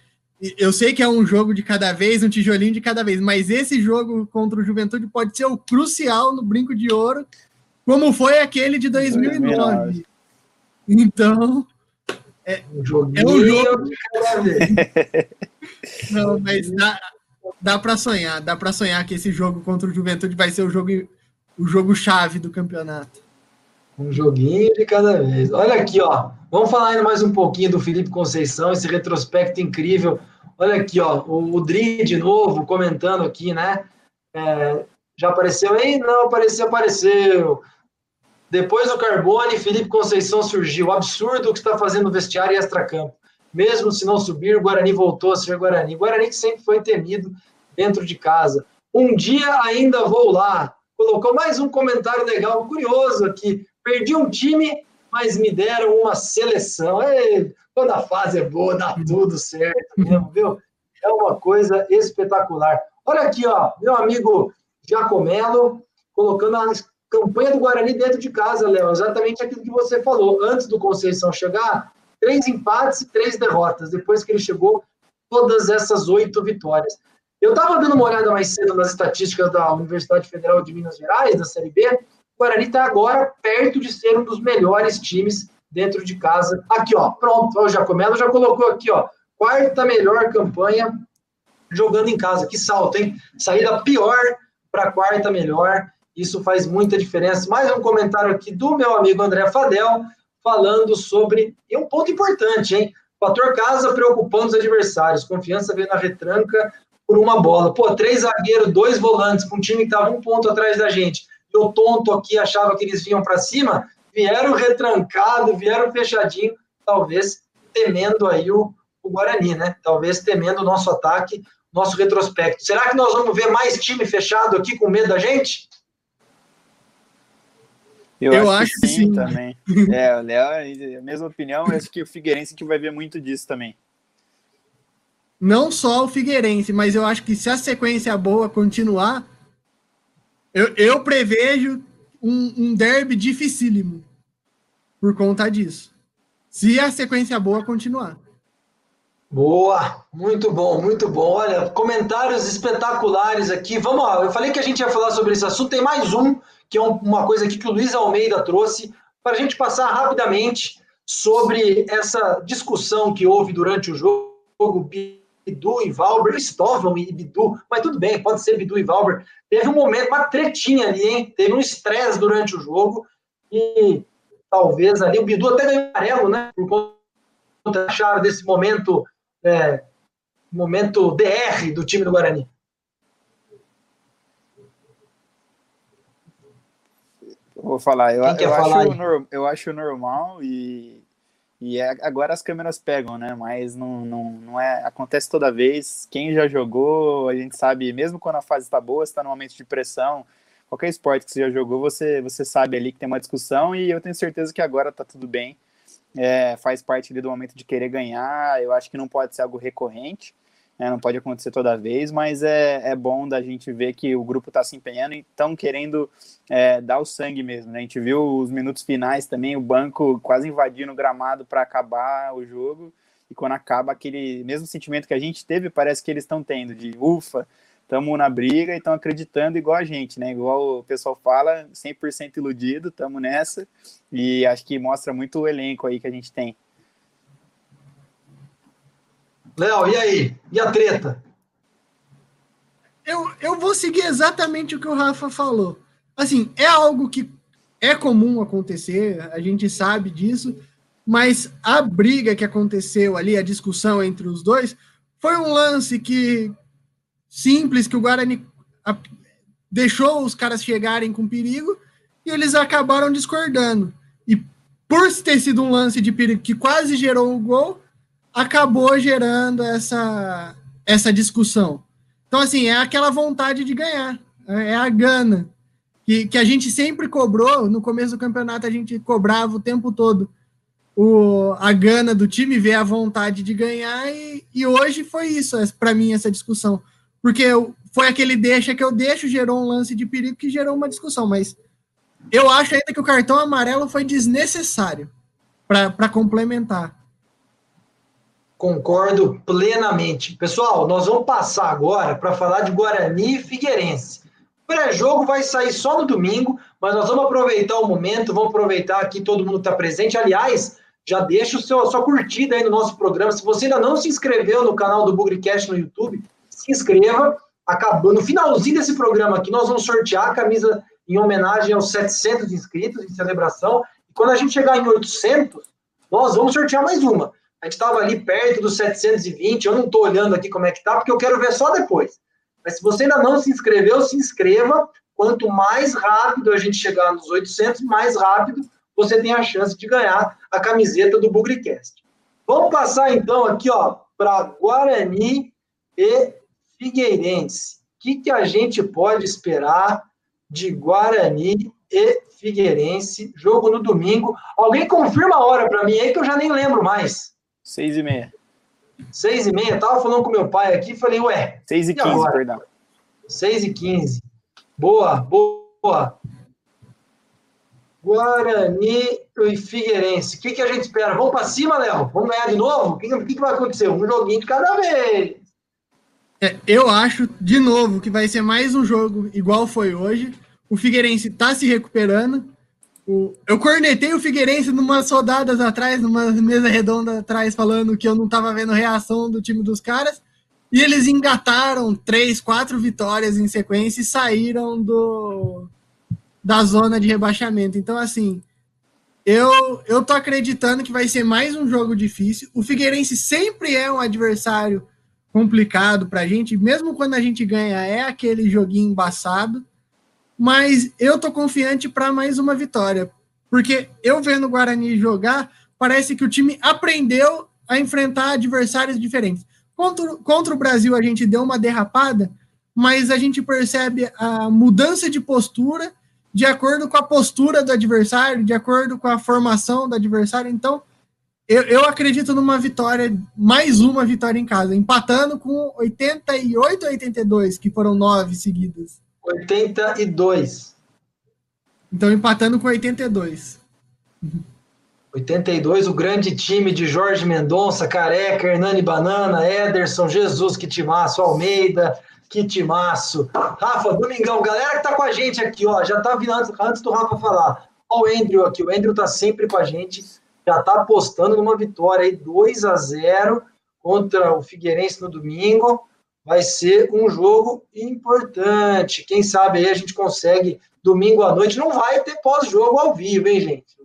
eu sei que é um jogo de cada vez, um tijolinho de cada vez, mas esse jogo contra o Juventude pode ser o crucial no Brinco de Ouro, como foi aquele de 2009. Então, é, um é um jogo de cada vez. Não, mas dá, dá para sonhar, dá para sonhar que esse jogo contra o Juventude vai ser o jogo o jogo chave do campeonato. Um joguinho de cada vez. Olha aqui, ó. Vamos falar ainda mais um pouquinho do Felipe Conceição, esse retrospecto incrível. Olha aqui, ó. O, o Dri de novo comentando aqui, né? É, já apareceu aí? Não, apareceu, apareceu. Depois do Carbone, Felipe Conceição surgiu. Absurdo o que está fazendo no vestiário e extracampo. Mesmo se não subir, o Guarani voltou a ser Guarani. Guarani sempre foi temido dentro de casa. Um dia ainda vou lá. Colocou mais um comentário legal, curioso aqui. Perdi um time, mas me deram uma seleção. E, quando a fase é boa, dá tudo certo mesmo, viu? É uma coisa espetacular. Olha aqui, ó, meu amigo Giacomelo, colocando a campanha do Guarani dentro de casa, Léo. Exatamente aquilo que você falou. Antes do Conceição chegar, três empates e três derrotas. Depois que ele chegou, todas essas oito vitórias. Eu estava dando uma olhada mais cedo nas estatísticas da Universidade Federal de Minas Gerais, da Série B, Guarani está agora perto de ser um dos melhores times dentro de casa. Aqui, ó, pronto, o Jacomelo já colocou aqui, ó, quarta melhor campanha jogando em casa. Que salto, hein? Saída pior para quarta melhor. Isso faz muita diferença. Mais um comentário aqui do meu amigo André Fadel, falando sobre. E um ponto importante, hein? Fator casa preocupando os adversários. Confiança veio na retranca por uma bola. Pô, três zagueiros, dois volantes, com um time que estava um ponto atrás da gente eu tonto aqui achava que eles vinham para cima, vieram retrancado, vieram fechadinho, talvez temendo aí o, o Guarani, né? Talvez temendo o nosso ataque, nosso retrospecto. Será que nós vamos ver mais time fechado aqui com medo da gente? Eu, eu acho, acho, que sim, sim. também. É, o Léo, a mesma opinião, eu acho que o Figueirense que vai ver muito disso também. Não só o Figueirense, mas eu acho que se a sequência boa continuar, eu, eu prevejo um, um derby dificílimo por conta disso. Se a sequência boa continuar. Boa, muito bom, muito bom. Olha, comentários espetaculares aqui. Vamos lá, eu falei que a gente ia falar sobre esse assunto. Tem mais um, que é uma coisa aqui que o Luiz Almeida trouxe, para a gente passar rapidamente sobre essa discussão que houve durante o jogo. Bidu e Valber, Stovan e Bidu, mas tudo bem, pode ser Bidu e Valber. Teve um momento, uma tretinha ali, hein? Teve um estresse durante o jogo e talvez ali o Bidu até ganhou amarelo, né? Por conta acharam desse momento, é, momento DR do time do Guarani. Vou falar, eu, eu, acho, eu acho normal e e é, agora as câmeras pegam, né? Mas não, não, não é. Acontece toda vez. Quem já jogou, a gente sabe, mesmo quando a fase está boa, está no momento de pressão, qualquer esporte que você já jogou, você, você sabe ali que tem uma discussão e eu tenho certeza que agora está tudo bem. É, faz parte ali do momento de querer ganhar. Eu acho que não pode ser algo recorrente né, não pode acontecer toda vez, mas é, é bom da gente ver que o grupo está se empenhando e estão querendo é, dar o sangue mesmo. Né? A gente viu os minutos finais também, o banco quase invadindo o gramado para acabar o jogo, e quando acaba aquele mesmo sentimento que a gente teve, parece que eles estão tendo, de ufa, estamos na briga e estão acreditando igual a gente, né? Igual o pessoal fala, 100% iludido, estamos nessa. E acho que mostra muito o elenco aí que a gente tem. Léo, e aí? E a treta? Eu, eu vou seguir exatamente o que o Rafa falou. Assim, é algo que é comum acontecer, a gente sabe disso, mas a briga que aconteceu ali, a discussão entre os dois, foi um lance que simples, que o Guarani deixou os caras chegarem com perigo e eles acabaram discordando. E por ter sido um lance de perigo que quase gerou o gol, acabou gerando essa, essa discussão. Então, assim, é aquela vontade de ganhar, é a gana, que, que a gente sempre cobrou, no começo do campeonato a gente cobrava o tempo todo o, a gana do time, ver a vontade de ganhar, e, e hoje foi isso, para mim, essa discussão. Porque foi aquele deixa que eu deixo, gerou um lance de perigo que gerou uma discussão, mas eu acho ainda que o cartão amarelo foi desnecessário para complementar. Concordo plenamente. Pessoal, nós vamos passar agora para falar de Guarani e Figueirense. O pré-jogo vai sair só no domingo, mas nós vamos aproveitar o momento, vamos aproveitar que todo mundo está presente. Aliás, já deixa o seu, a sua curtida aí no nosso programa. Se você ainda não se inscreveu no canal do Bugrecast no YouTube, se inscreva. Acabou, no finalzinho desse programa aqui, nós vamos sortear a camisa em homenagem aos 700 inscritos em celebração. E quando a gente chegar em 800, nós vamos sortear mais uma. A gente estava ali perto dos 720, eu não estou olhando aqui como é que tá, porque eu quero ver só depois. Mas se você ainda não se inscreveu, se inscreva. Quanto mais rápido a gente chegar nos 800, mais rápido você tem a chance de ganhar a camiseta do Bugrecast. Vamos passar então aqui, ó, para Guarani e Figueirense. O que, que a gente pode esperar de Guarani e Figueirense? Jogo no domingo. Alguém confirma a hora para mim aí que eu já nem lembro mais. Seis e meia. Seis e meia, tava falando com meu pai aqui, falei, ué. Seis e, e quinze, agora? perdão. Seis e quinze. Boa, boa. Guarani e Figueirense. O que, que a gente espera? Vamos para cima, Léo? Vamos ganhar de novo? O que, que, que, vai acontecer? Um joguinho de cada vez. É, eu acho, de novo, que vai ser mais um jogo igual foi hoje. O Figueirense está se recuperando. Eu cornetei o Figueirense numas rodadas atrás, numa mesa redonda atrás, falando que eu não estava vendo reação do time dos caras. E eles engataram três, quatro vitórias em sequência e saíram do, da zona de rebaixamento. Então, assim, eu, eu tô acreditando que vai ser mais um jogo difícil. O Figueirense sempre é um adversário complicado pra gente, mesmo quando a gente ganha, é aquele joguinho embaçado mas eu tô confiante para mais uma vitória, porque eu vendo o Guarani jogar, parece que o time aprendeu a enfrentar adversários diferentes. Contra, contra o Brasil a gente deu uma derrapada, mas a gente percebe a mudança de postura de acordo com a postura do adversário, de acordo com a formação do adversário. Então, eu, eu acredito numa vitória, mais uma vitória em casa, empatando com 88 a 82, que foram nove seguidas. 82. Então empatando com 82. 82, o grande time de Jorge Mendonça, Careca, Hernani Banana, Ederson, Jesus, que timaço, Almeida, que timaço. Rafa, Domingão, galera que tá com a gente aqui, ó, já tá vindo antes, do Rafa falar. Ó, o Andrew aqui, o Andrew tá sempre com a gente, já tá apostando numa vitória aí, 2 a 0 contra o Figueirense no domingo vai ser um jogo importante. Quem sabe aí a gente consegue domingo à noite. Não vai ter pós-jogo ao vivo, hein, gente?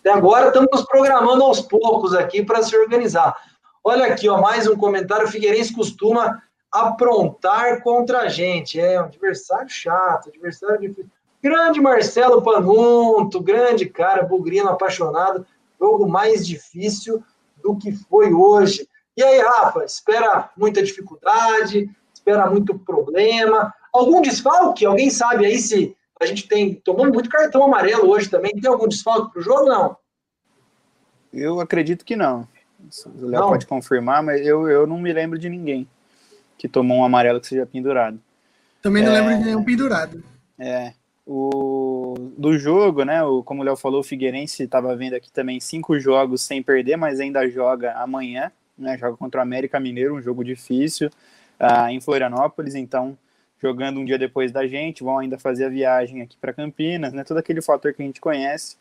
Até agora estamos nos programando aos poucos aqui para se organizar. Olha aqui, ó, mais um comentário. O Figueirense costuma aprontar contra a gente. É um adversário chato, adversário difícil. Grande Marcelo Panunto, grande cara, bugrino apaixonado. Jogo mais difícil do que foi hoje. E aí, Rafa, espera muita dificuldade, espera muito problema, algum desfalque? Alguém sabe aí se a gente tem tomando muito cartão amarelo hoje também? Tem algum desfalque para o jogo? Não. Eu acredito que não. O Léo pode confirmar, mas eu, eu não me lembro de ninguém que tomou um amarelo que seja pendurado. Também não é, lembro de nenhum pendurado. É. O, do jogo, né? O, como o Léo falou, o Figueirense estava vendo aqui também cinco jogos sem perder, mas ainda joga amanhã né? Joga contra o América Mineiro, um jogo difícil. uh, em Florianópolis, então jogando um dia depois da gente, vão ainda fazer a viagem aqui para Campinas, né? Todo aquele fator que a gente conhece.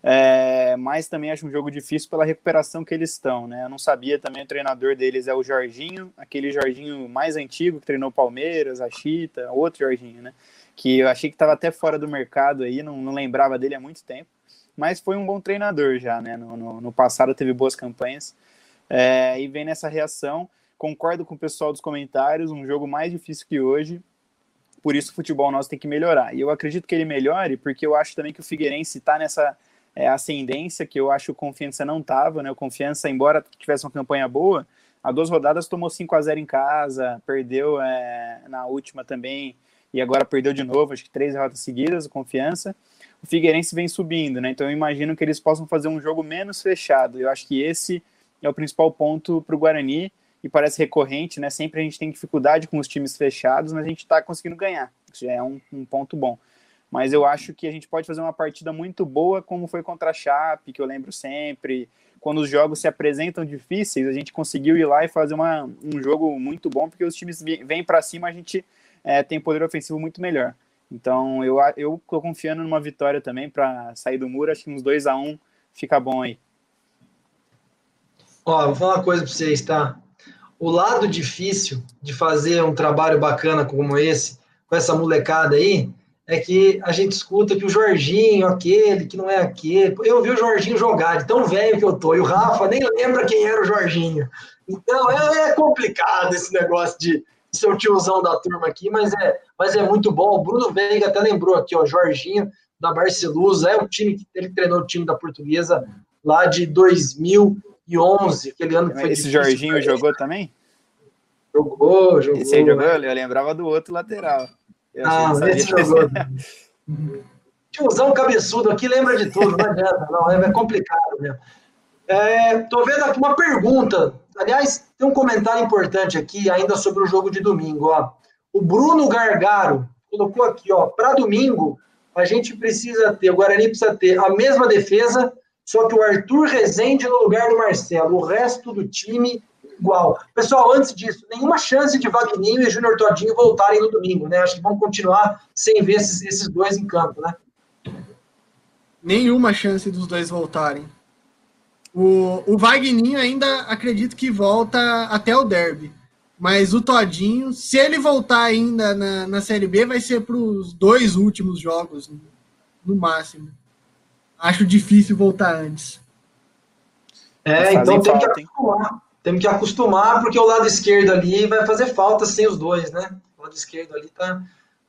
É, mas também acho um jogo difícil pela recuperação que eles estão, né? Eu não sabia também, o treinador deles é o Jorginho, aquele Jorginho mais antigo que treinou Palmeiras, a Chita, outro Jorginho, né? Que eu achei que estava até fora do mercado aí, não, não lembrava dele há muito tempo, mas foi um bom treinador já, né? No, no, no passado teve boas campanhas é, e vem nessa reação. Concordo com o pessoal dos comentários, um jogo mais difícil que hoje, por isso o futebol nosso tem que melhorar. E eu acredito que ele melhore, porque eu acho também que o Figueirense está nessa é, ascendência que eu acho que o Confiança não estava, né? O Confiança, embora tivesse uma campanha boa, há duas rodadas tomou 5 a 0 em casa, perdeu é, na última também, e agora perdeu de novo, acho que três derrotas seguidas, o Confiança. O Figueirense vem subindo, né? Então eu imagino que eles possam fazer um jogo menos fechado. Eu acho que esse é o principal ponto para o Guarani e parece recorrente, né? Sempre a gente tem dificuldade com os times fechados, mas a gente está conseguindo ganhar. Isso já é um, um, ponto bom. Mas eu acho que a gente pode fazer uma partida muito boa, como foi contra a Chape, que eu lembro sempre. Quando os jogos se apresentam difíceis, a gente conseguiu ir lá e fazer uma, um jogo muito bom, porque os times vêm para cima, a gente é, tem poder ofensivo muito melhor. Então eu, eu tô confiando numa vitória também para sair do muro. Acho que uns 2 a 1 um fica bom aí. Ó, vou falar uma coisa para vocês, tá? o lado difícil de fazer um trabalho bacana como esse, com essa molecada aí, é que a gente escuta que o Jorginho, aquele que não é aquele. Eu vi o Jorginho jogar, de tão velho que eu tô, e o Rafa nem lembra quem era o Jorginho. Então é, é complicado esse negócio de ser o tiozão da turma aqui, mas é, mas é muito bom. O Bruno Veiga até lembrou aqui, ó, Jorginho da Barcelusa, é o time que ele treinou o time da Portuguesa lá de 2000 2011, aquele ano que foi Esse Jorginho jogou também? Jogou, jogou. Esse aí jogou? Eu lembrava do outro lateral. Eu ah, esse jogou. Tiozão cabeçudo aqui lembra de tudo, não adianta, não, é complicado mesmo. É, tô vendo aqui uma pergunta. Aliás, tem um comentário importante aqui ainda sobre o jogo de domingo. Ó. O Bruno Gargaro colocou aqui, ó, para domingo a gente precisa ter, o Guarani precisa ter a mesma defesa, só que o Arthur Rezende no lugar do Marcelo, o resto do time igual. Pessoal, antes disso, nenhuma chance de Vagninho e Júnior Todinho voltarem no domingo, né? Acho que vão continuar sem ver esses, esses dois em campo, né? Nenhuma chance dos dois voltarem. O, o Vagninho ainda acredito que volta até o derby. Mas o Todinho, se ele voltar ainda na, na Série B, vai ser para os dois últimos jogos, no máximo acho difícil voltar antes. É, então tem falta, que acostumar. Temos que acostumar, porque o lado esquerdo ali vai fazer falta sem os dois, né? O lado esquerdo ali tá,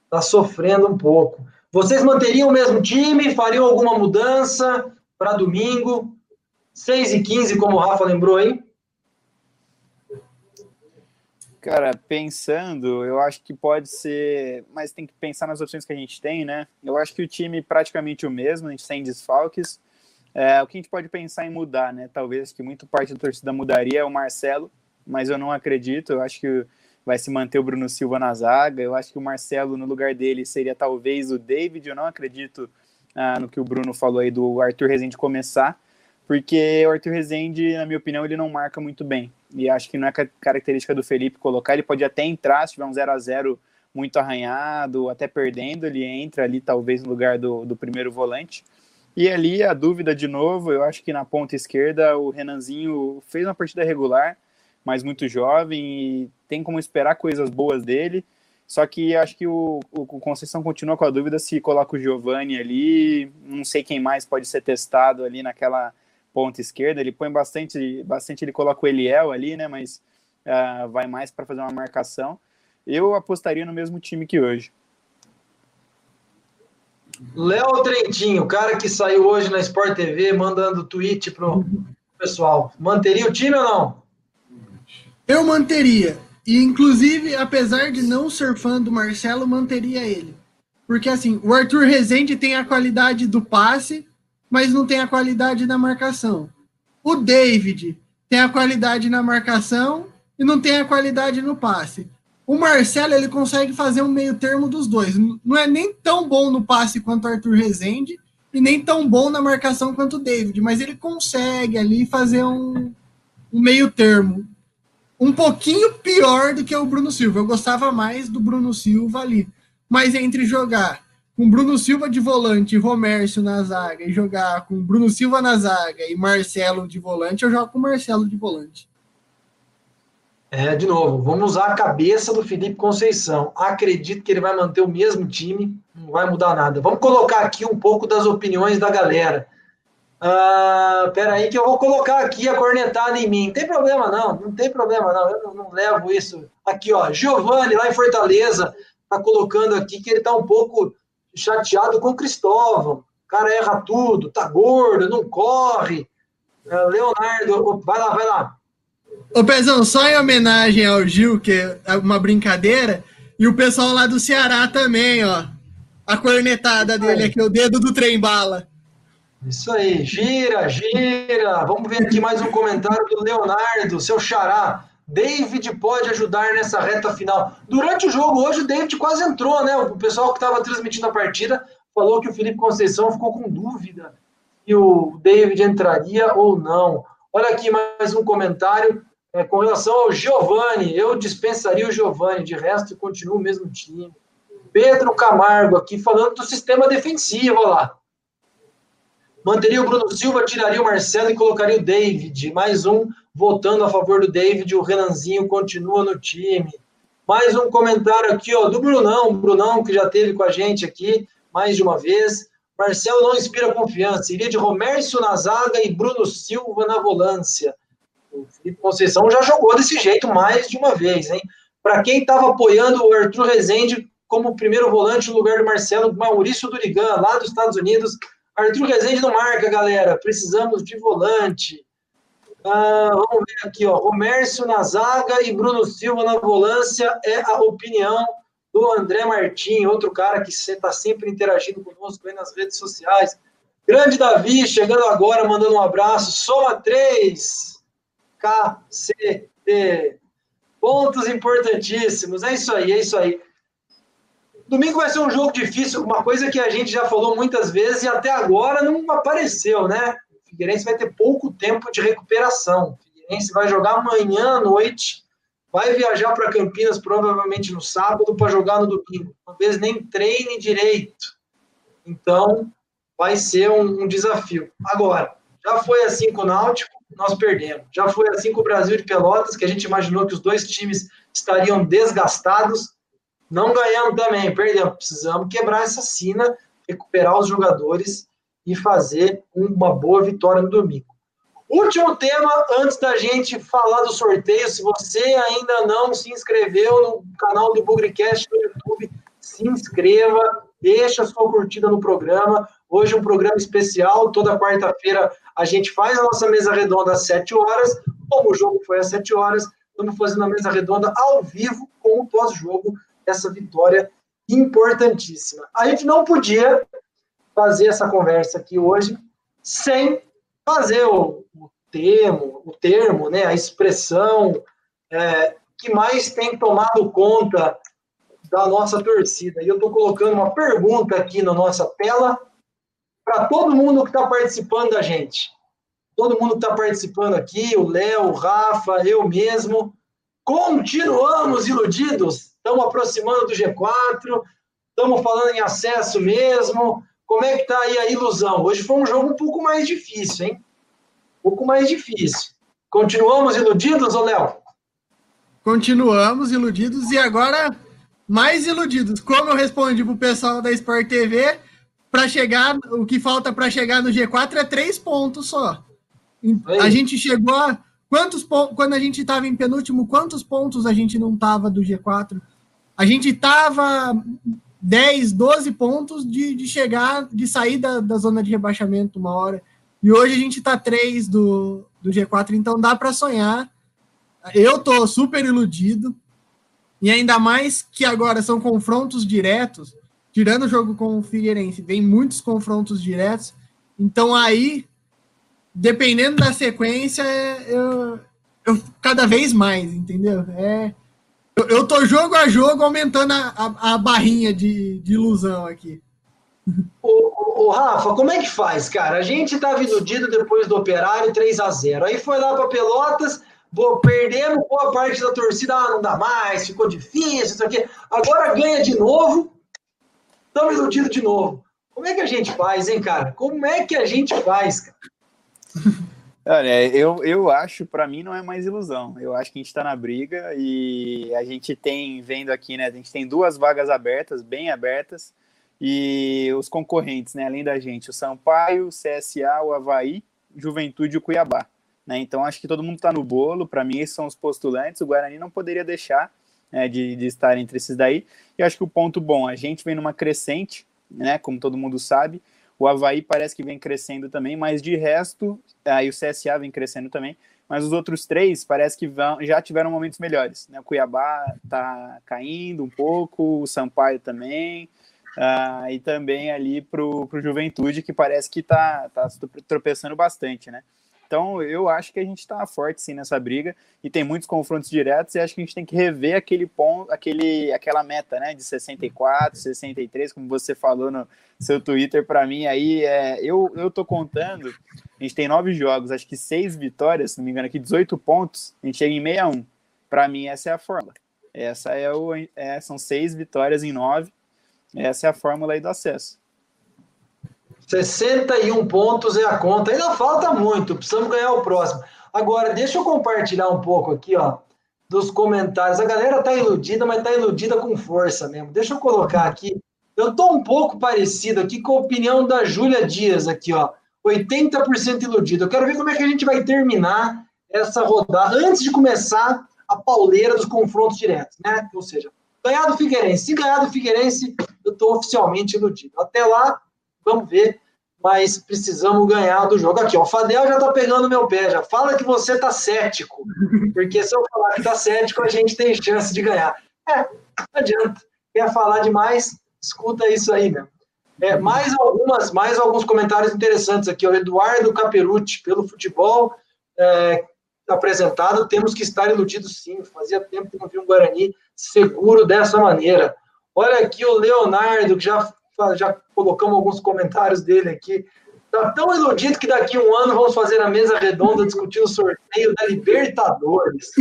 tá sofrendo um pouco. Vocês manteriam o mesmo time? Fariam alguma mudança para domingo? 6 e 15, como o Rafa lembrou aí? Cara, pensando, eu acho que pode ser, mas tem que pensar nas opções que a gente tem, né? Eu acho que o time praticamente o mesmo, a gente tem desfalques. É, o que a gente pode pensar em mudar, né? Talvez que muito parte da torcida mudaria é o Marcelo, mas eu não acredito. Eu acho que vai se manter o Bruno Silva na zaga. Eu acho que o Marcelo, no lugar dele, seria talvez o David. Eu não acredito ah, no que o Bruno falou aí do Arthur Rezende começar, porque o Arthur Rezende, na minha opinião, ele não marca muito bem e acho que não é característica do Felipe colocar. Ele pode até entrar, se tiver um 0 a 0 muito arranhado, até perdendo, ele entra ali talvez no lugar do, do primeiro volante. E ali a dúvida de novo, eu acho que na ponta esquerda o Renanzinho fez uma partida regular, mas muito jovem e tem como esperar coisas boas dele. Só que acho que o, o, Conceição continua com a dúvida se coloca o Giovani ali, não sei quem mais pode ser testado ali naquela ponta esquerda, ele põe bastante, bastante ele coloca o Eliel ali, né, mas uh, vai mais para fazer uma marcação. Eu apostaria no mesmo time que hoje. Léo Trentinho, o cara que saiu hoje na Sport TV mandando tweet pro pessoal. Manteria o time ou não? Eu manteria. E, inclusive, apesar de não ser fã do Marcelo, manteria ele. Porque, assim, o Arthur Rezende tem a qualidade do passe, mas não tem a qualidade na marcação. O David tem a qualidade na marcação e não tem a qualidade no passe. O Marcelo ele consegue fazer um meio termo dos dois. Não é nem tão bom no passe quanto o Arthur Rezende e nem tão bom na marcação quanto o David, mas ele consegue ali fazer um, um meio termo. um pouquinho pior do que o Bruno Silva. Eu gostava mais do Bruno Silva ali. Mas entre jogar com Bruno Silva de volante e Romércio na zaga e jogar com Bruno Silva na zaga e Marcelo de volante, eu jogo com Marcelo de volante. É, de novo, vamos usar a cabeça do Felipe Conceição. Acredito que ele vai manter o mesmo time, não vai mudar nada. Vamos colocar aqui um pouco das opiniões da galera. Ah, peraí, que eu vou colocar aqui a cornetada em mim. Não tem problema, não, não tem problema, não. Eu não, não levo isso. Aqui, ó, Giovanni, lá em Fortaleza, tá colocando aqui que ele tá um pouco chateado com o Cristóvão. O cara erra tudo, tá gordo, não corre. É, Leonardo, vai lá, vai lá. Ô Pezão, só em homenagem ao Gil, que é uma brincadeira, e o pessoal lá do Ceará também, ó. A cornetada dele aqui, o dedo do trem bala. Isso aí, gira, gira. Vamos ver aqui mais um comentário do Leonardo, seu xará. David pode ajudar nessa reta final. Durante o jogo hoje, o David quase entrou, né? O pessoal que estava transmitindo a partida falou que o Felipe Conceição ficou com dúvida se o David entraria ou não. Olha aqui mais um comentário é, com relação ao Giovani. Eu dispensaria o Giovani, de resto continua o mesmo time. Pedro Camargo aqui falando do sistema defensivo, olha lá. Manteria o Bruno Silva, tiraria o Marcelo e colocaria o David. Mais um votando a favor do David. O Renanzinho continua no time. Mais um comentário aqui, ó, do Brunão. Brunão, que já teve com a gente aqui mais de uma vez. Marcelo não inspira confiança. Iria de Romércio na zaga e Bruno Silva na volância. O Felipe Conceição já jogou desse jeito mais de uma vez, hein? Para quem estava apoiando o Arthur Rezende como primeiro volante no lugar do Marcelo, Maurício Durigan, lá dos Estados Unidos, Arthur Rezende não marca, galera. Precisamos de volante. Ah, vamos ver aqui, ó. Romércio na zaga e Bruno Silva na volância é a opinião do André Martim, outro cara que está sempre interagindo conosco aí nas redes sociais. Grande Davi, chegando agora, mandando um abraço. Soma 3. KCT. Pontos importantíssimos. É isso aí, é isso aí. Domingo vai ser um jogo difícil, uma coisa que a gente já falou muitas vezes e até agora não apareceu, né? Figueirense vai ter pouco tempo de recuperação. O Figueirense vai jogar amanhã à noite, vai viajar para Campinas provavelmente no sábado para jogar no domingo. Talvez nem treine direito. Então, vai ser um, um desafio. Agora, já foi assim com o Náutico, nós perdemos. Já foi assim com o Brasil de Pelotas, que a gente imaginou que os dois times estariam desgastados não ganhamos também, perdemos. Precisamos quebrar essa sina, recuperar os jogadores e fazer uma boa vitória no domingo. Último tema, antes da gente falar do sorteio, se você ainda não se inscreveu no canal do Bugrecast no YouTube, se inscreva, deixa sua curtida no programa. Hoje um programa especial, toda quarta-feira a gente faz a nossa mesa redonda às 7 horas, como o jogo foi às 7 horas, estamos fazendo a mesa redonda ao vivo com o pós-jogo essa vitória importantíssima. A gente não podia fazer essa conversa aqui hoje sem fazer o, o termo, o termo, né, a expressão é, que mais tem tomado conta da nossa torcida. E eu estou colocando uma pergunta aqui na nossa tela para todo mundo que está participando da gente. Todo mundo que está participando aqui, o Léo, o Rafa, eu mesmo. Continuamos iludidos? Estamos aproximando do G4, estamos falando em acesso mesmo. Como é que está aí a ilusão? Hoje foi um jogo um pouco mais difícil, hein? Um pouco mais difícil. Continuamos iludidos, ô Léo? Continuamos iludidos e agora mais iludidos. Como eu respondi para o pessoal da Sport TV, para chegar, o que falta para chegar no G4 é três pontos só. A gente chegou a quantos quando a gente estava em penúltimo, quantos pontos a gente não estava do G4? a gente estava 10, 12 pontos de, de chegar, de sair da, da zona de rebaixamento uma hora. E hoje a gente está 3 do, do G4, então dá para sonhar. Eu tô super iludido. E ainda mais que agora são confrontos diretos. Tirando o jogo com o Figueirense, vem muitos confrontos diretos. Então aí, dependendo da sequência, eu, eu cada vez mais, entendeu? É, eu, eu tô jogo a jogo aumentando a, a, a barrinha de, de ilusão aqui. Ô, ô, Rafa, como é que faz, cara? A gente estava iludido depois do Operário 3 a 0 Aí foi lá para Pelotas, Pô, perdemos boa parte da torcida, ah, não dá mais, ficou difícil, isso aqui. Agora ganha de novo, estamos iludidos de novo. Como é que a gente faz, hein, cara? Como é que a gente faz, cara? Olha, eu, eu acho, para mim, não é mais ilusão. Eu acho que a gente está na briga e a gente tem, vendo aqui, né? A gente tem duas vagas abertas, bem abertas, e os concorrentes, né? Além da gente, o Sampaio, o CSA, o Havaí, Juventude e o Cuiabá. Né? Então acho que todo mundo está no bolo. Para mim, esses são os postulantes. O Guarani não poderia deixar né, de, de estar entre esses daí. E acho que o ponto bom, a gente vem numa crescente, né? Como todo mundo sabe. O Havaí parece que vem crescendo também, mas de resto, aí o CSA vem crescendo também, mas os outros três parece que vão, já tiveram momentos melhores. Né? O Cuiabá está caindo um pouco, o Sampaio também, uh, e também ali para o Juventude, que parece que está tá tropeçando bastante, né? Então, eu acho que a gente está forte sim nessa briga e tem muitos confrontos diretos e acho que a gente tem que rever aquele ponto, aquele, aquela meta, né, de 64, 63, como você falou no seu Twitter para mim aí, é, eu eu tô contando, a gente tem nove jogos, acho que seis vitórias, se não me engano aqui 18 pontos, a gente chega em 61. Para mim essa é a fórmula. Essa é o é, são seis vitórias em nove. Essa é a fórmula aí do acesso. 61 pontos é a conta. Ainda falta muito, precisamos ganhar o próximo. Agora, deixa eu compartilhar um pouco aqui, ó, dos comentários. A galera tá iludida, mas tá iludida com força mesmo. Deixa eu colocar aqui. Eu tô um pouco parecido aqui com a opinião da Júlia Dias aqui, ó. 80% iludido. Eu quero ver como é que a gente vai terminar essa rodada antes de começar a pauleira dos confrontos diretos, né? Ou seja, ganhar do Figueirense. Se ganhar do Figueirense, eu tô oficialmente iludido. Até lá, vamos ver, mas precisamos ganhar do jogo. Aqui, ó, o Fadel já tá pegando meu pé, já fala que você tá cético, porque se eu falar que tá cético, a gente tem chance de ganhar. É, não adianta. Quer falar demais? Escuta isso aí, meu. É, mais algumas, mais alguns comentários interessantes aqui. O Eduardo Caperucci, pelo futebol é, apresentado, temos que estar iludidos sim. Fazia tempo que não vi um Guarani seguro dessa maneira. Olha aqui o Leonardo, que já já colocamos alguns comentários dele aqui. Está tão iludido que daqui a um ano vamos fazer a mesa redonda discutindo o sorteio da Libertadores.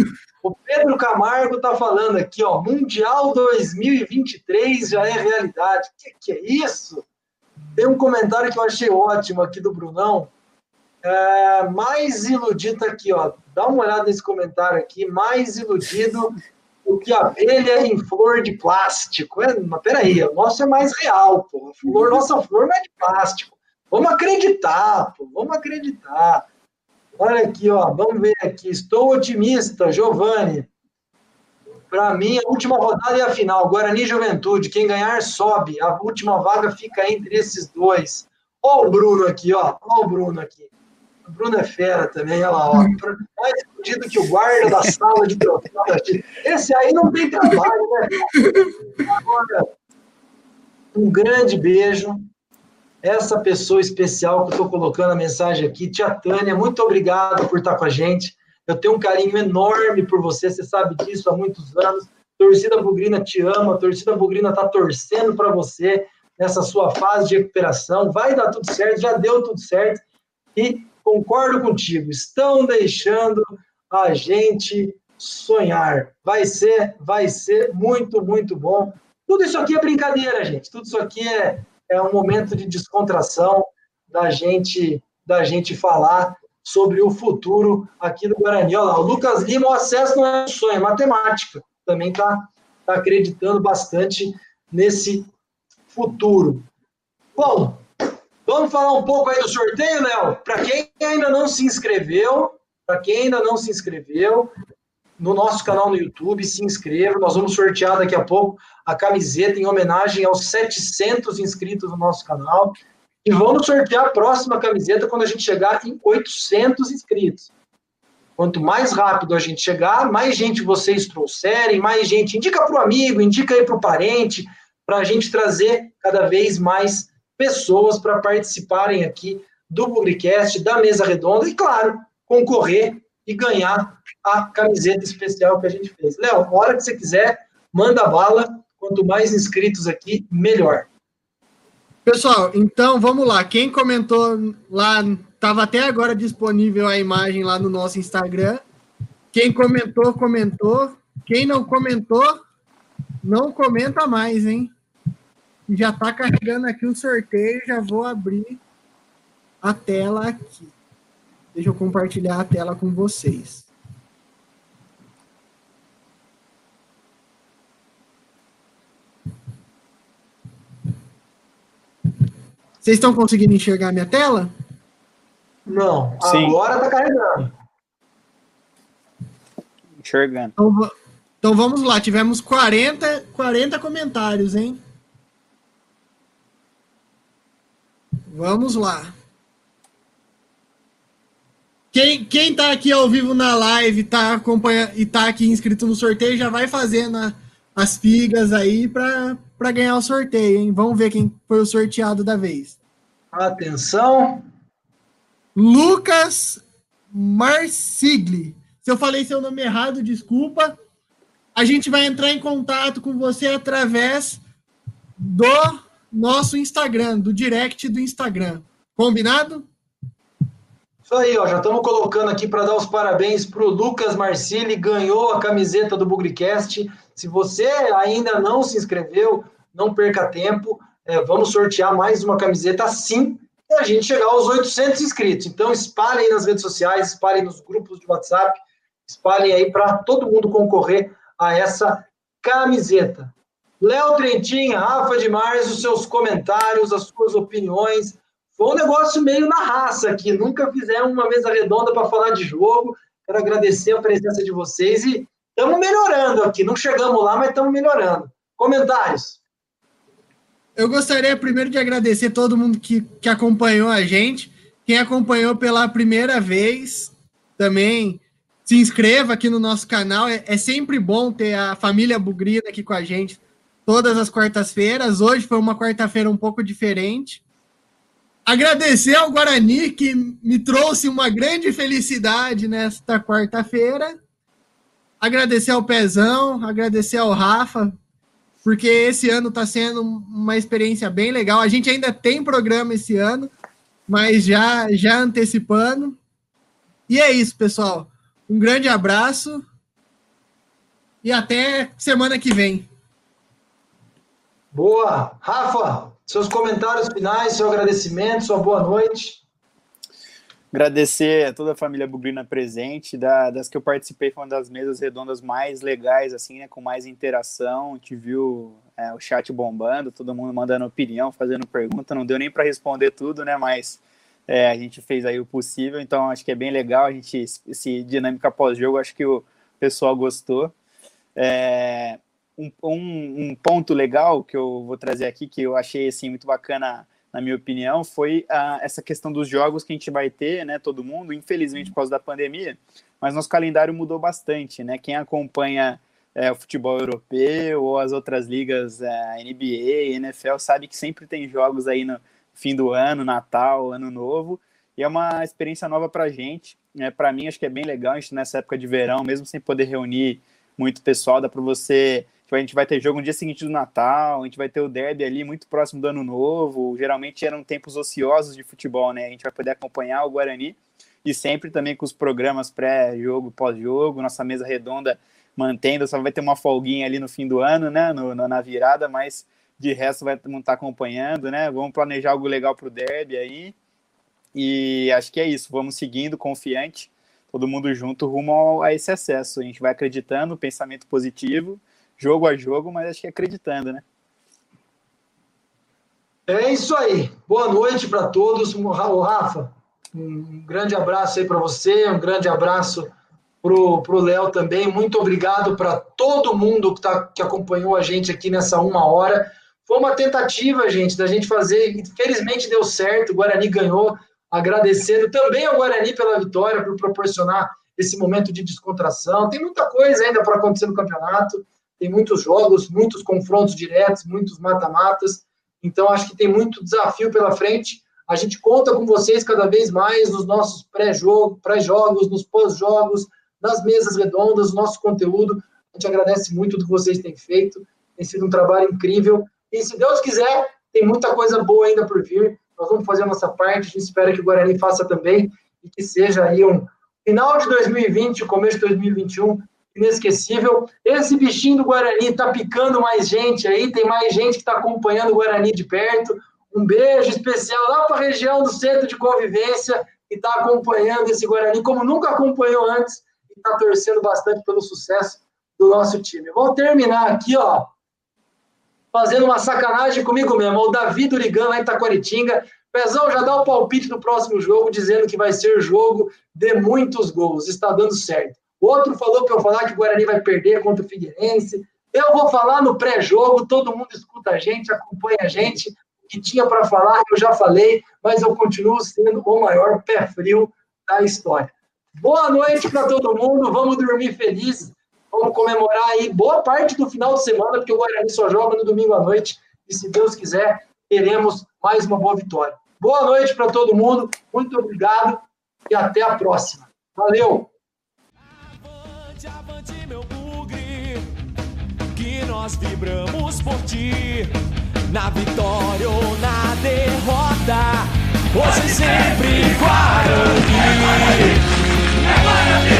O Pedro Camargo está falando aqui, ó, Mundial 2023 já é realidade. Que que é isso? Tem um comentário que eu achei ótimo aqui do Brunão. É, mais iludido aqui, ó. Dá uma olhada nesse comentário aqui. Mais iludido o que abelha em flor de plástico. É, mas peraí, o nosso é mais real, pô. A flor, nossa flor não é de plástico. Vamos acreditar, pô. Vamos acreditar. Olha aqui, ó. Vamos ver aqui. Estou otimista, Giovanni. Para mim, a última rodada é a final. Guarani e Juventude. Quem ganhar sobe. A última vaga fica entre esses dois. Ó o Bruno aqui, ó. Ó o Bruno aqui. O Bruno é fera também, olha lá, ó. Mais escondido que o guarda da sala de troféus. Esse aí não tem trabalho, né? Agora, um grande beijo. Essa pessoa especial que eu estou colocando a mensagem aqui, Tia Tânia, muito obrigado por estar com a gente. Eu tenho um carinho enorme por você, você sabe disso há muitos anos. Torcida Bugrina te ama, a torcida Bugrina está torcendo para você nessa sua fase de recuperação. Vai dar tudo certo, já deu tudo certo. E concordo contigo, estão deixando a gente sonhar. Vai ser, vai ser muito, muito bom. Tudo isso aqui é brincadeira, gente. Tudo isso aqui é, é um momento de descontração da gente, da gente falar sobre o futuro aqui do Guarani. Olha lá, o Lucas Lima, o acesso não é um sonho, é matemática. Também está tá acreditando bastante nesse futuro. Bom, Vamos falar um pouco aí do sorteio, Léo? Para quem ainda não se inscreveu, para quem ainda não se inscreveu, no nosso canal no YouTube, se inscreva. Nós vamos sortear daqui a pouco a camiseta em homenagem aos 700 inscritos no nosso canal. E vamos sortear a próxima camiseta quando a gente chegar em 800 inscritos. Quanto mais rápido a gente chegar, mais gente vocês trouxerem, mais gente. Indica para o amigo, indica aí para o parente, para a gente trazer cada vez mais pessoas para participarem aqui do Publicast, da mesa redonda e, claro, concorrer e ganhar a camiseta especial que a gente fez. Léo, hora que você quiser, manda bala. Quanto mais inscritos aqui, melhor. Pessoal, então vamos lá. Quem comentou lá, estava até agora disponível a imagem lá no nosso Instagram. Quem comentou, comentou. Quem não comentou, não comenta mais, hein? Já está carregando aqui o sorteio, já vou abrir a tela aqui. Deixa eu compartilhar a tela com vocês. Vocês estão conseguindo enxergar minha tela? Não, Sim. agora está carregando. Enxergando. Então, então vamos lá, tivemos 40, 40 comentários, hein? Vamos lá. Quem, quem tá aqui ao vivo na live tá acompanha, e tá aqui inscrito no sorteio já vai fazendo a, as figas aí para ganhar o sorteio, hein? Vamos ver quem foi o sorteado da vez. Atenção. Lucas Marsigli. Se eu falei seu nome errado, desculpa. A gente vai entrar em contato com você através do nosso Instagram, do direct do Instagram. Combinado? Isso aí, ó, já estamos colocando aqui para dar os parabéns para o Lucas Marcili, ganhou a camiseta do Bugricast. Se você ainda não se inscreveu, não perca tempo, é, vamos sortear mais uma camiseta assim e a gente chegar aos 800 inscritos. Então, espalhem nas redes sociais, espalhem nos grupos de WhatsApp, espalhem aí para todo mundo concorrer a essa camiseta. Léo Trentin, Rafa de Mars, os seus comentários, as suas opiniões. Foi um negócio meio na raça aqui. Nunca fizemos uma mesa redonda para falar de jogo. Quero agradecer a presença de vocês e estamos melhorando aqui. Não chegamos lá, mas estamos melhorando. Comentários. Eu gostaria primeiro de agradecer todo mundo que, que acompanhou a gente. Quem acompanhou pela primeira vez também se inscreva aqui no nosso canal. É, é sempre bom ter a família Bugrina aqui com a gente todas as quartas-feiras. Hoje foi uma quarta-feira um pouco diferente. Agradecer ao Guarani que me trouxe uma grande felicidade nesta quarta-feira. Agradecer ao Pezão, agradecer ao Rafa porque esse ano está sendo uma experiência bem legal. A gente ainda tem programa esse ano, mas já, já antecipando. E é isso, pessoal. Um grande abraço e até semana que vem. Boa. Rafa, seus comentários finais, seu agradecimento, sua boa noite. Agradecer a toda a família Bugrina presente, da, das que eu participei, foi uma das mesas redondas mais legais, assim, né, com mais interação, a gente viu é, o chat bombando, todo mundo mandando opinião, fazendo pergunta, não deu nem para responder tudo, né, mas é, a gente fez aí o possível, então acho que é bem legal, a gente, esse dinâmica pós-jogo, acho que o pessoal gostou. É, um, um, um ponto legal que eu vou trazer aqui, que eu achei, assim, muito bacana na minha opinião, foi a, essa questão dos jogos que a gente vai ter, né, todo mundo, infelizmente por causa da pandemia, mas nosso calendário mudou bastante, né, quem acompanha é, o futebol europeu ou as outras ligas, é, NBA, NFL, sabe que sempre tem jogos aí no fim do ano, Natal, Ano Novo, e é uma experiência nova para a gente, né, para mim acho que é bem legal, a gente nessa época de verão, mesmo sem poder reunir muito pessoal, dá para você A gente vai ter jogo no dia seguinte do Natal, a gente vai ter o derby ali muito próximo do Ano Novo. Geralmente eram tempos ociosos de futebol, né? A gente vai poder acompanhar o Guarani e sempre também com os programas pré-jogo, pós-jogo, nossa mesa redonda mantendo, só vai ter uma folguinha ali no fim do ano, né? No, na virada, mas de resto vai estar tá acompanhando, né? Vamos planejar algo legal para o derby aí. E acho que é isso, vamos seguindo, confiante, todo mundo junto rumo a esse acesso. A gente vai acreditando, pensamento positivo jogo a jogo, mas acho que acreditando, né? É isso aí. Boa noite para todos. O Rafa, um grande abraço aí para você, um grande abraço para o Léo também. Muito obrigado para todo mundo que, tá, que acompanhou a gente aqui nessa uma hora. Foi uma tentativa, gente, da gente fazer. Infelizmente deu certo, o Guarani ganhou. Agradecendo também ao Guarani pela vitória, por proporcionar esse momento de descontração. Tem muita coisa ainda para acontecer no campeonato tem muitos jogos, muitos confrontos diretos, muitos mata-matas. Então, acho que tem muito desafio pela frente. A gente conta com vocês cada vez mais nos nossos pré-jogos, pré-jogos, nos pós-jogos, nas mesas redondas, no nosso conteúdo. A gente agradece muito do que vocês têm feito. Tem sido um trabalho incrível. E se Deus quiser, tem muita coisa boa ainda por vir. Nós vamos fazer a nossa parte. A gente espera que o Guarani faça também e que seja aí um, Final de 2020, começo de 2021, inesquecível. Esse bichinho do Guarani tá picando mais gente aí, tem mais gente que está acompanhando o Guarani de perto. Um beijo especial lá para a região do centro de convivência, que está acompanhando esse Guarani como nunca acompanhou antes e está torcendo bastante pelo sucesso do nosso time. Vou terminar aqui, ó, fazendo uma sacanagem comigo mesmo. O Davi Durigan lá em Taquaritinga. Pezão já dá o palpite do próximo jogo, dizendo que vai ser jogo de muitos gols. Está dando certo. Outro falou que eu falar que o Guarani vai perder contra o Figueirense. Eu vou falar no pré-jogo, todo mundo escuta a gente, acompanha a gente que tinha para falar, eu já falei, mas eu continuo sendo o maior pé frio da história. Boa noite para todo mundo, vamos dormir felizes, vamos comemorar aí boa parte do final de semana, porque o Guarani só joga no domingo à noite, e se Deus quiser, teremos mais uma boa vitória. Boa noite para todo mundo, muito obrigado e até a próxima. Valeu! Avante, avante, meu bugre, que nós vibramos por ti, na vitória ou na derrota, hoje sempre Guarani. É Guarani, é Guarani,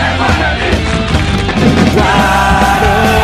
é Guarani. Guarani.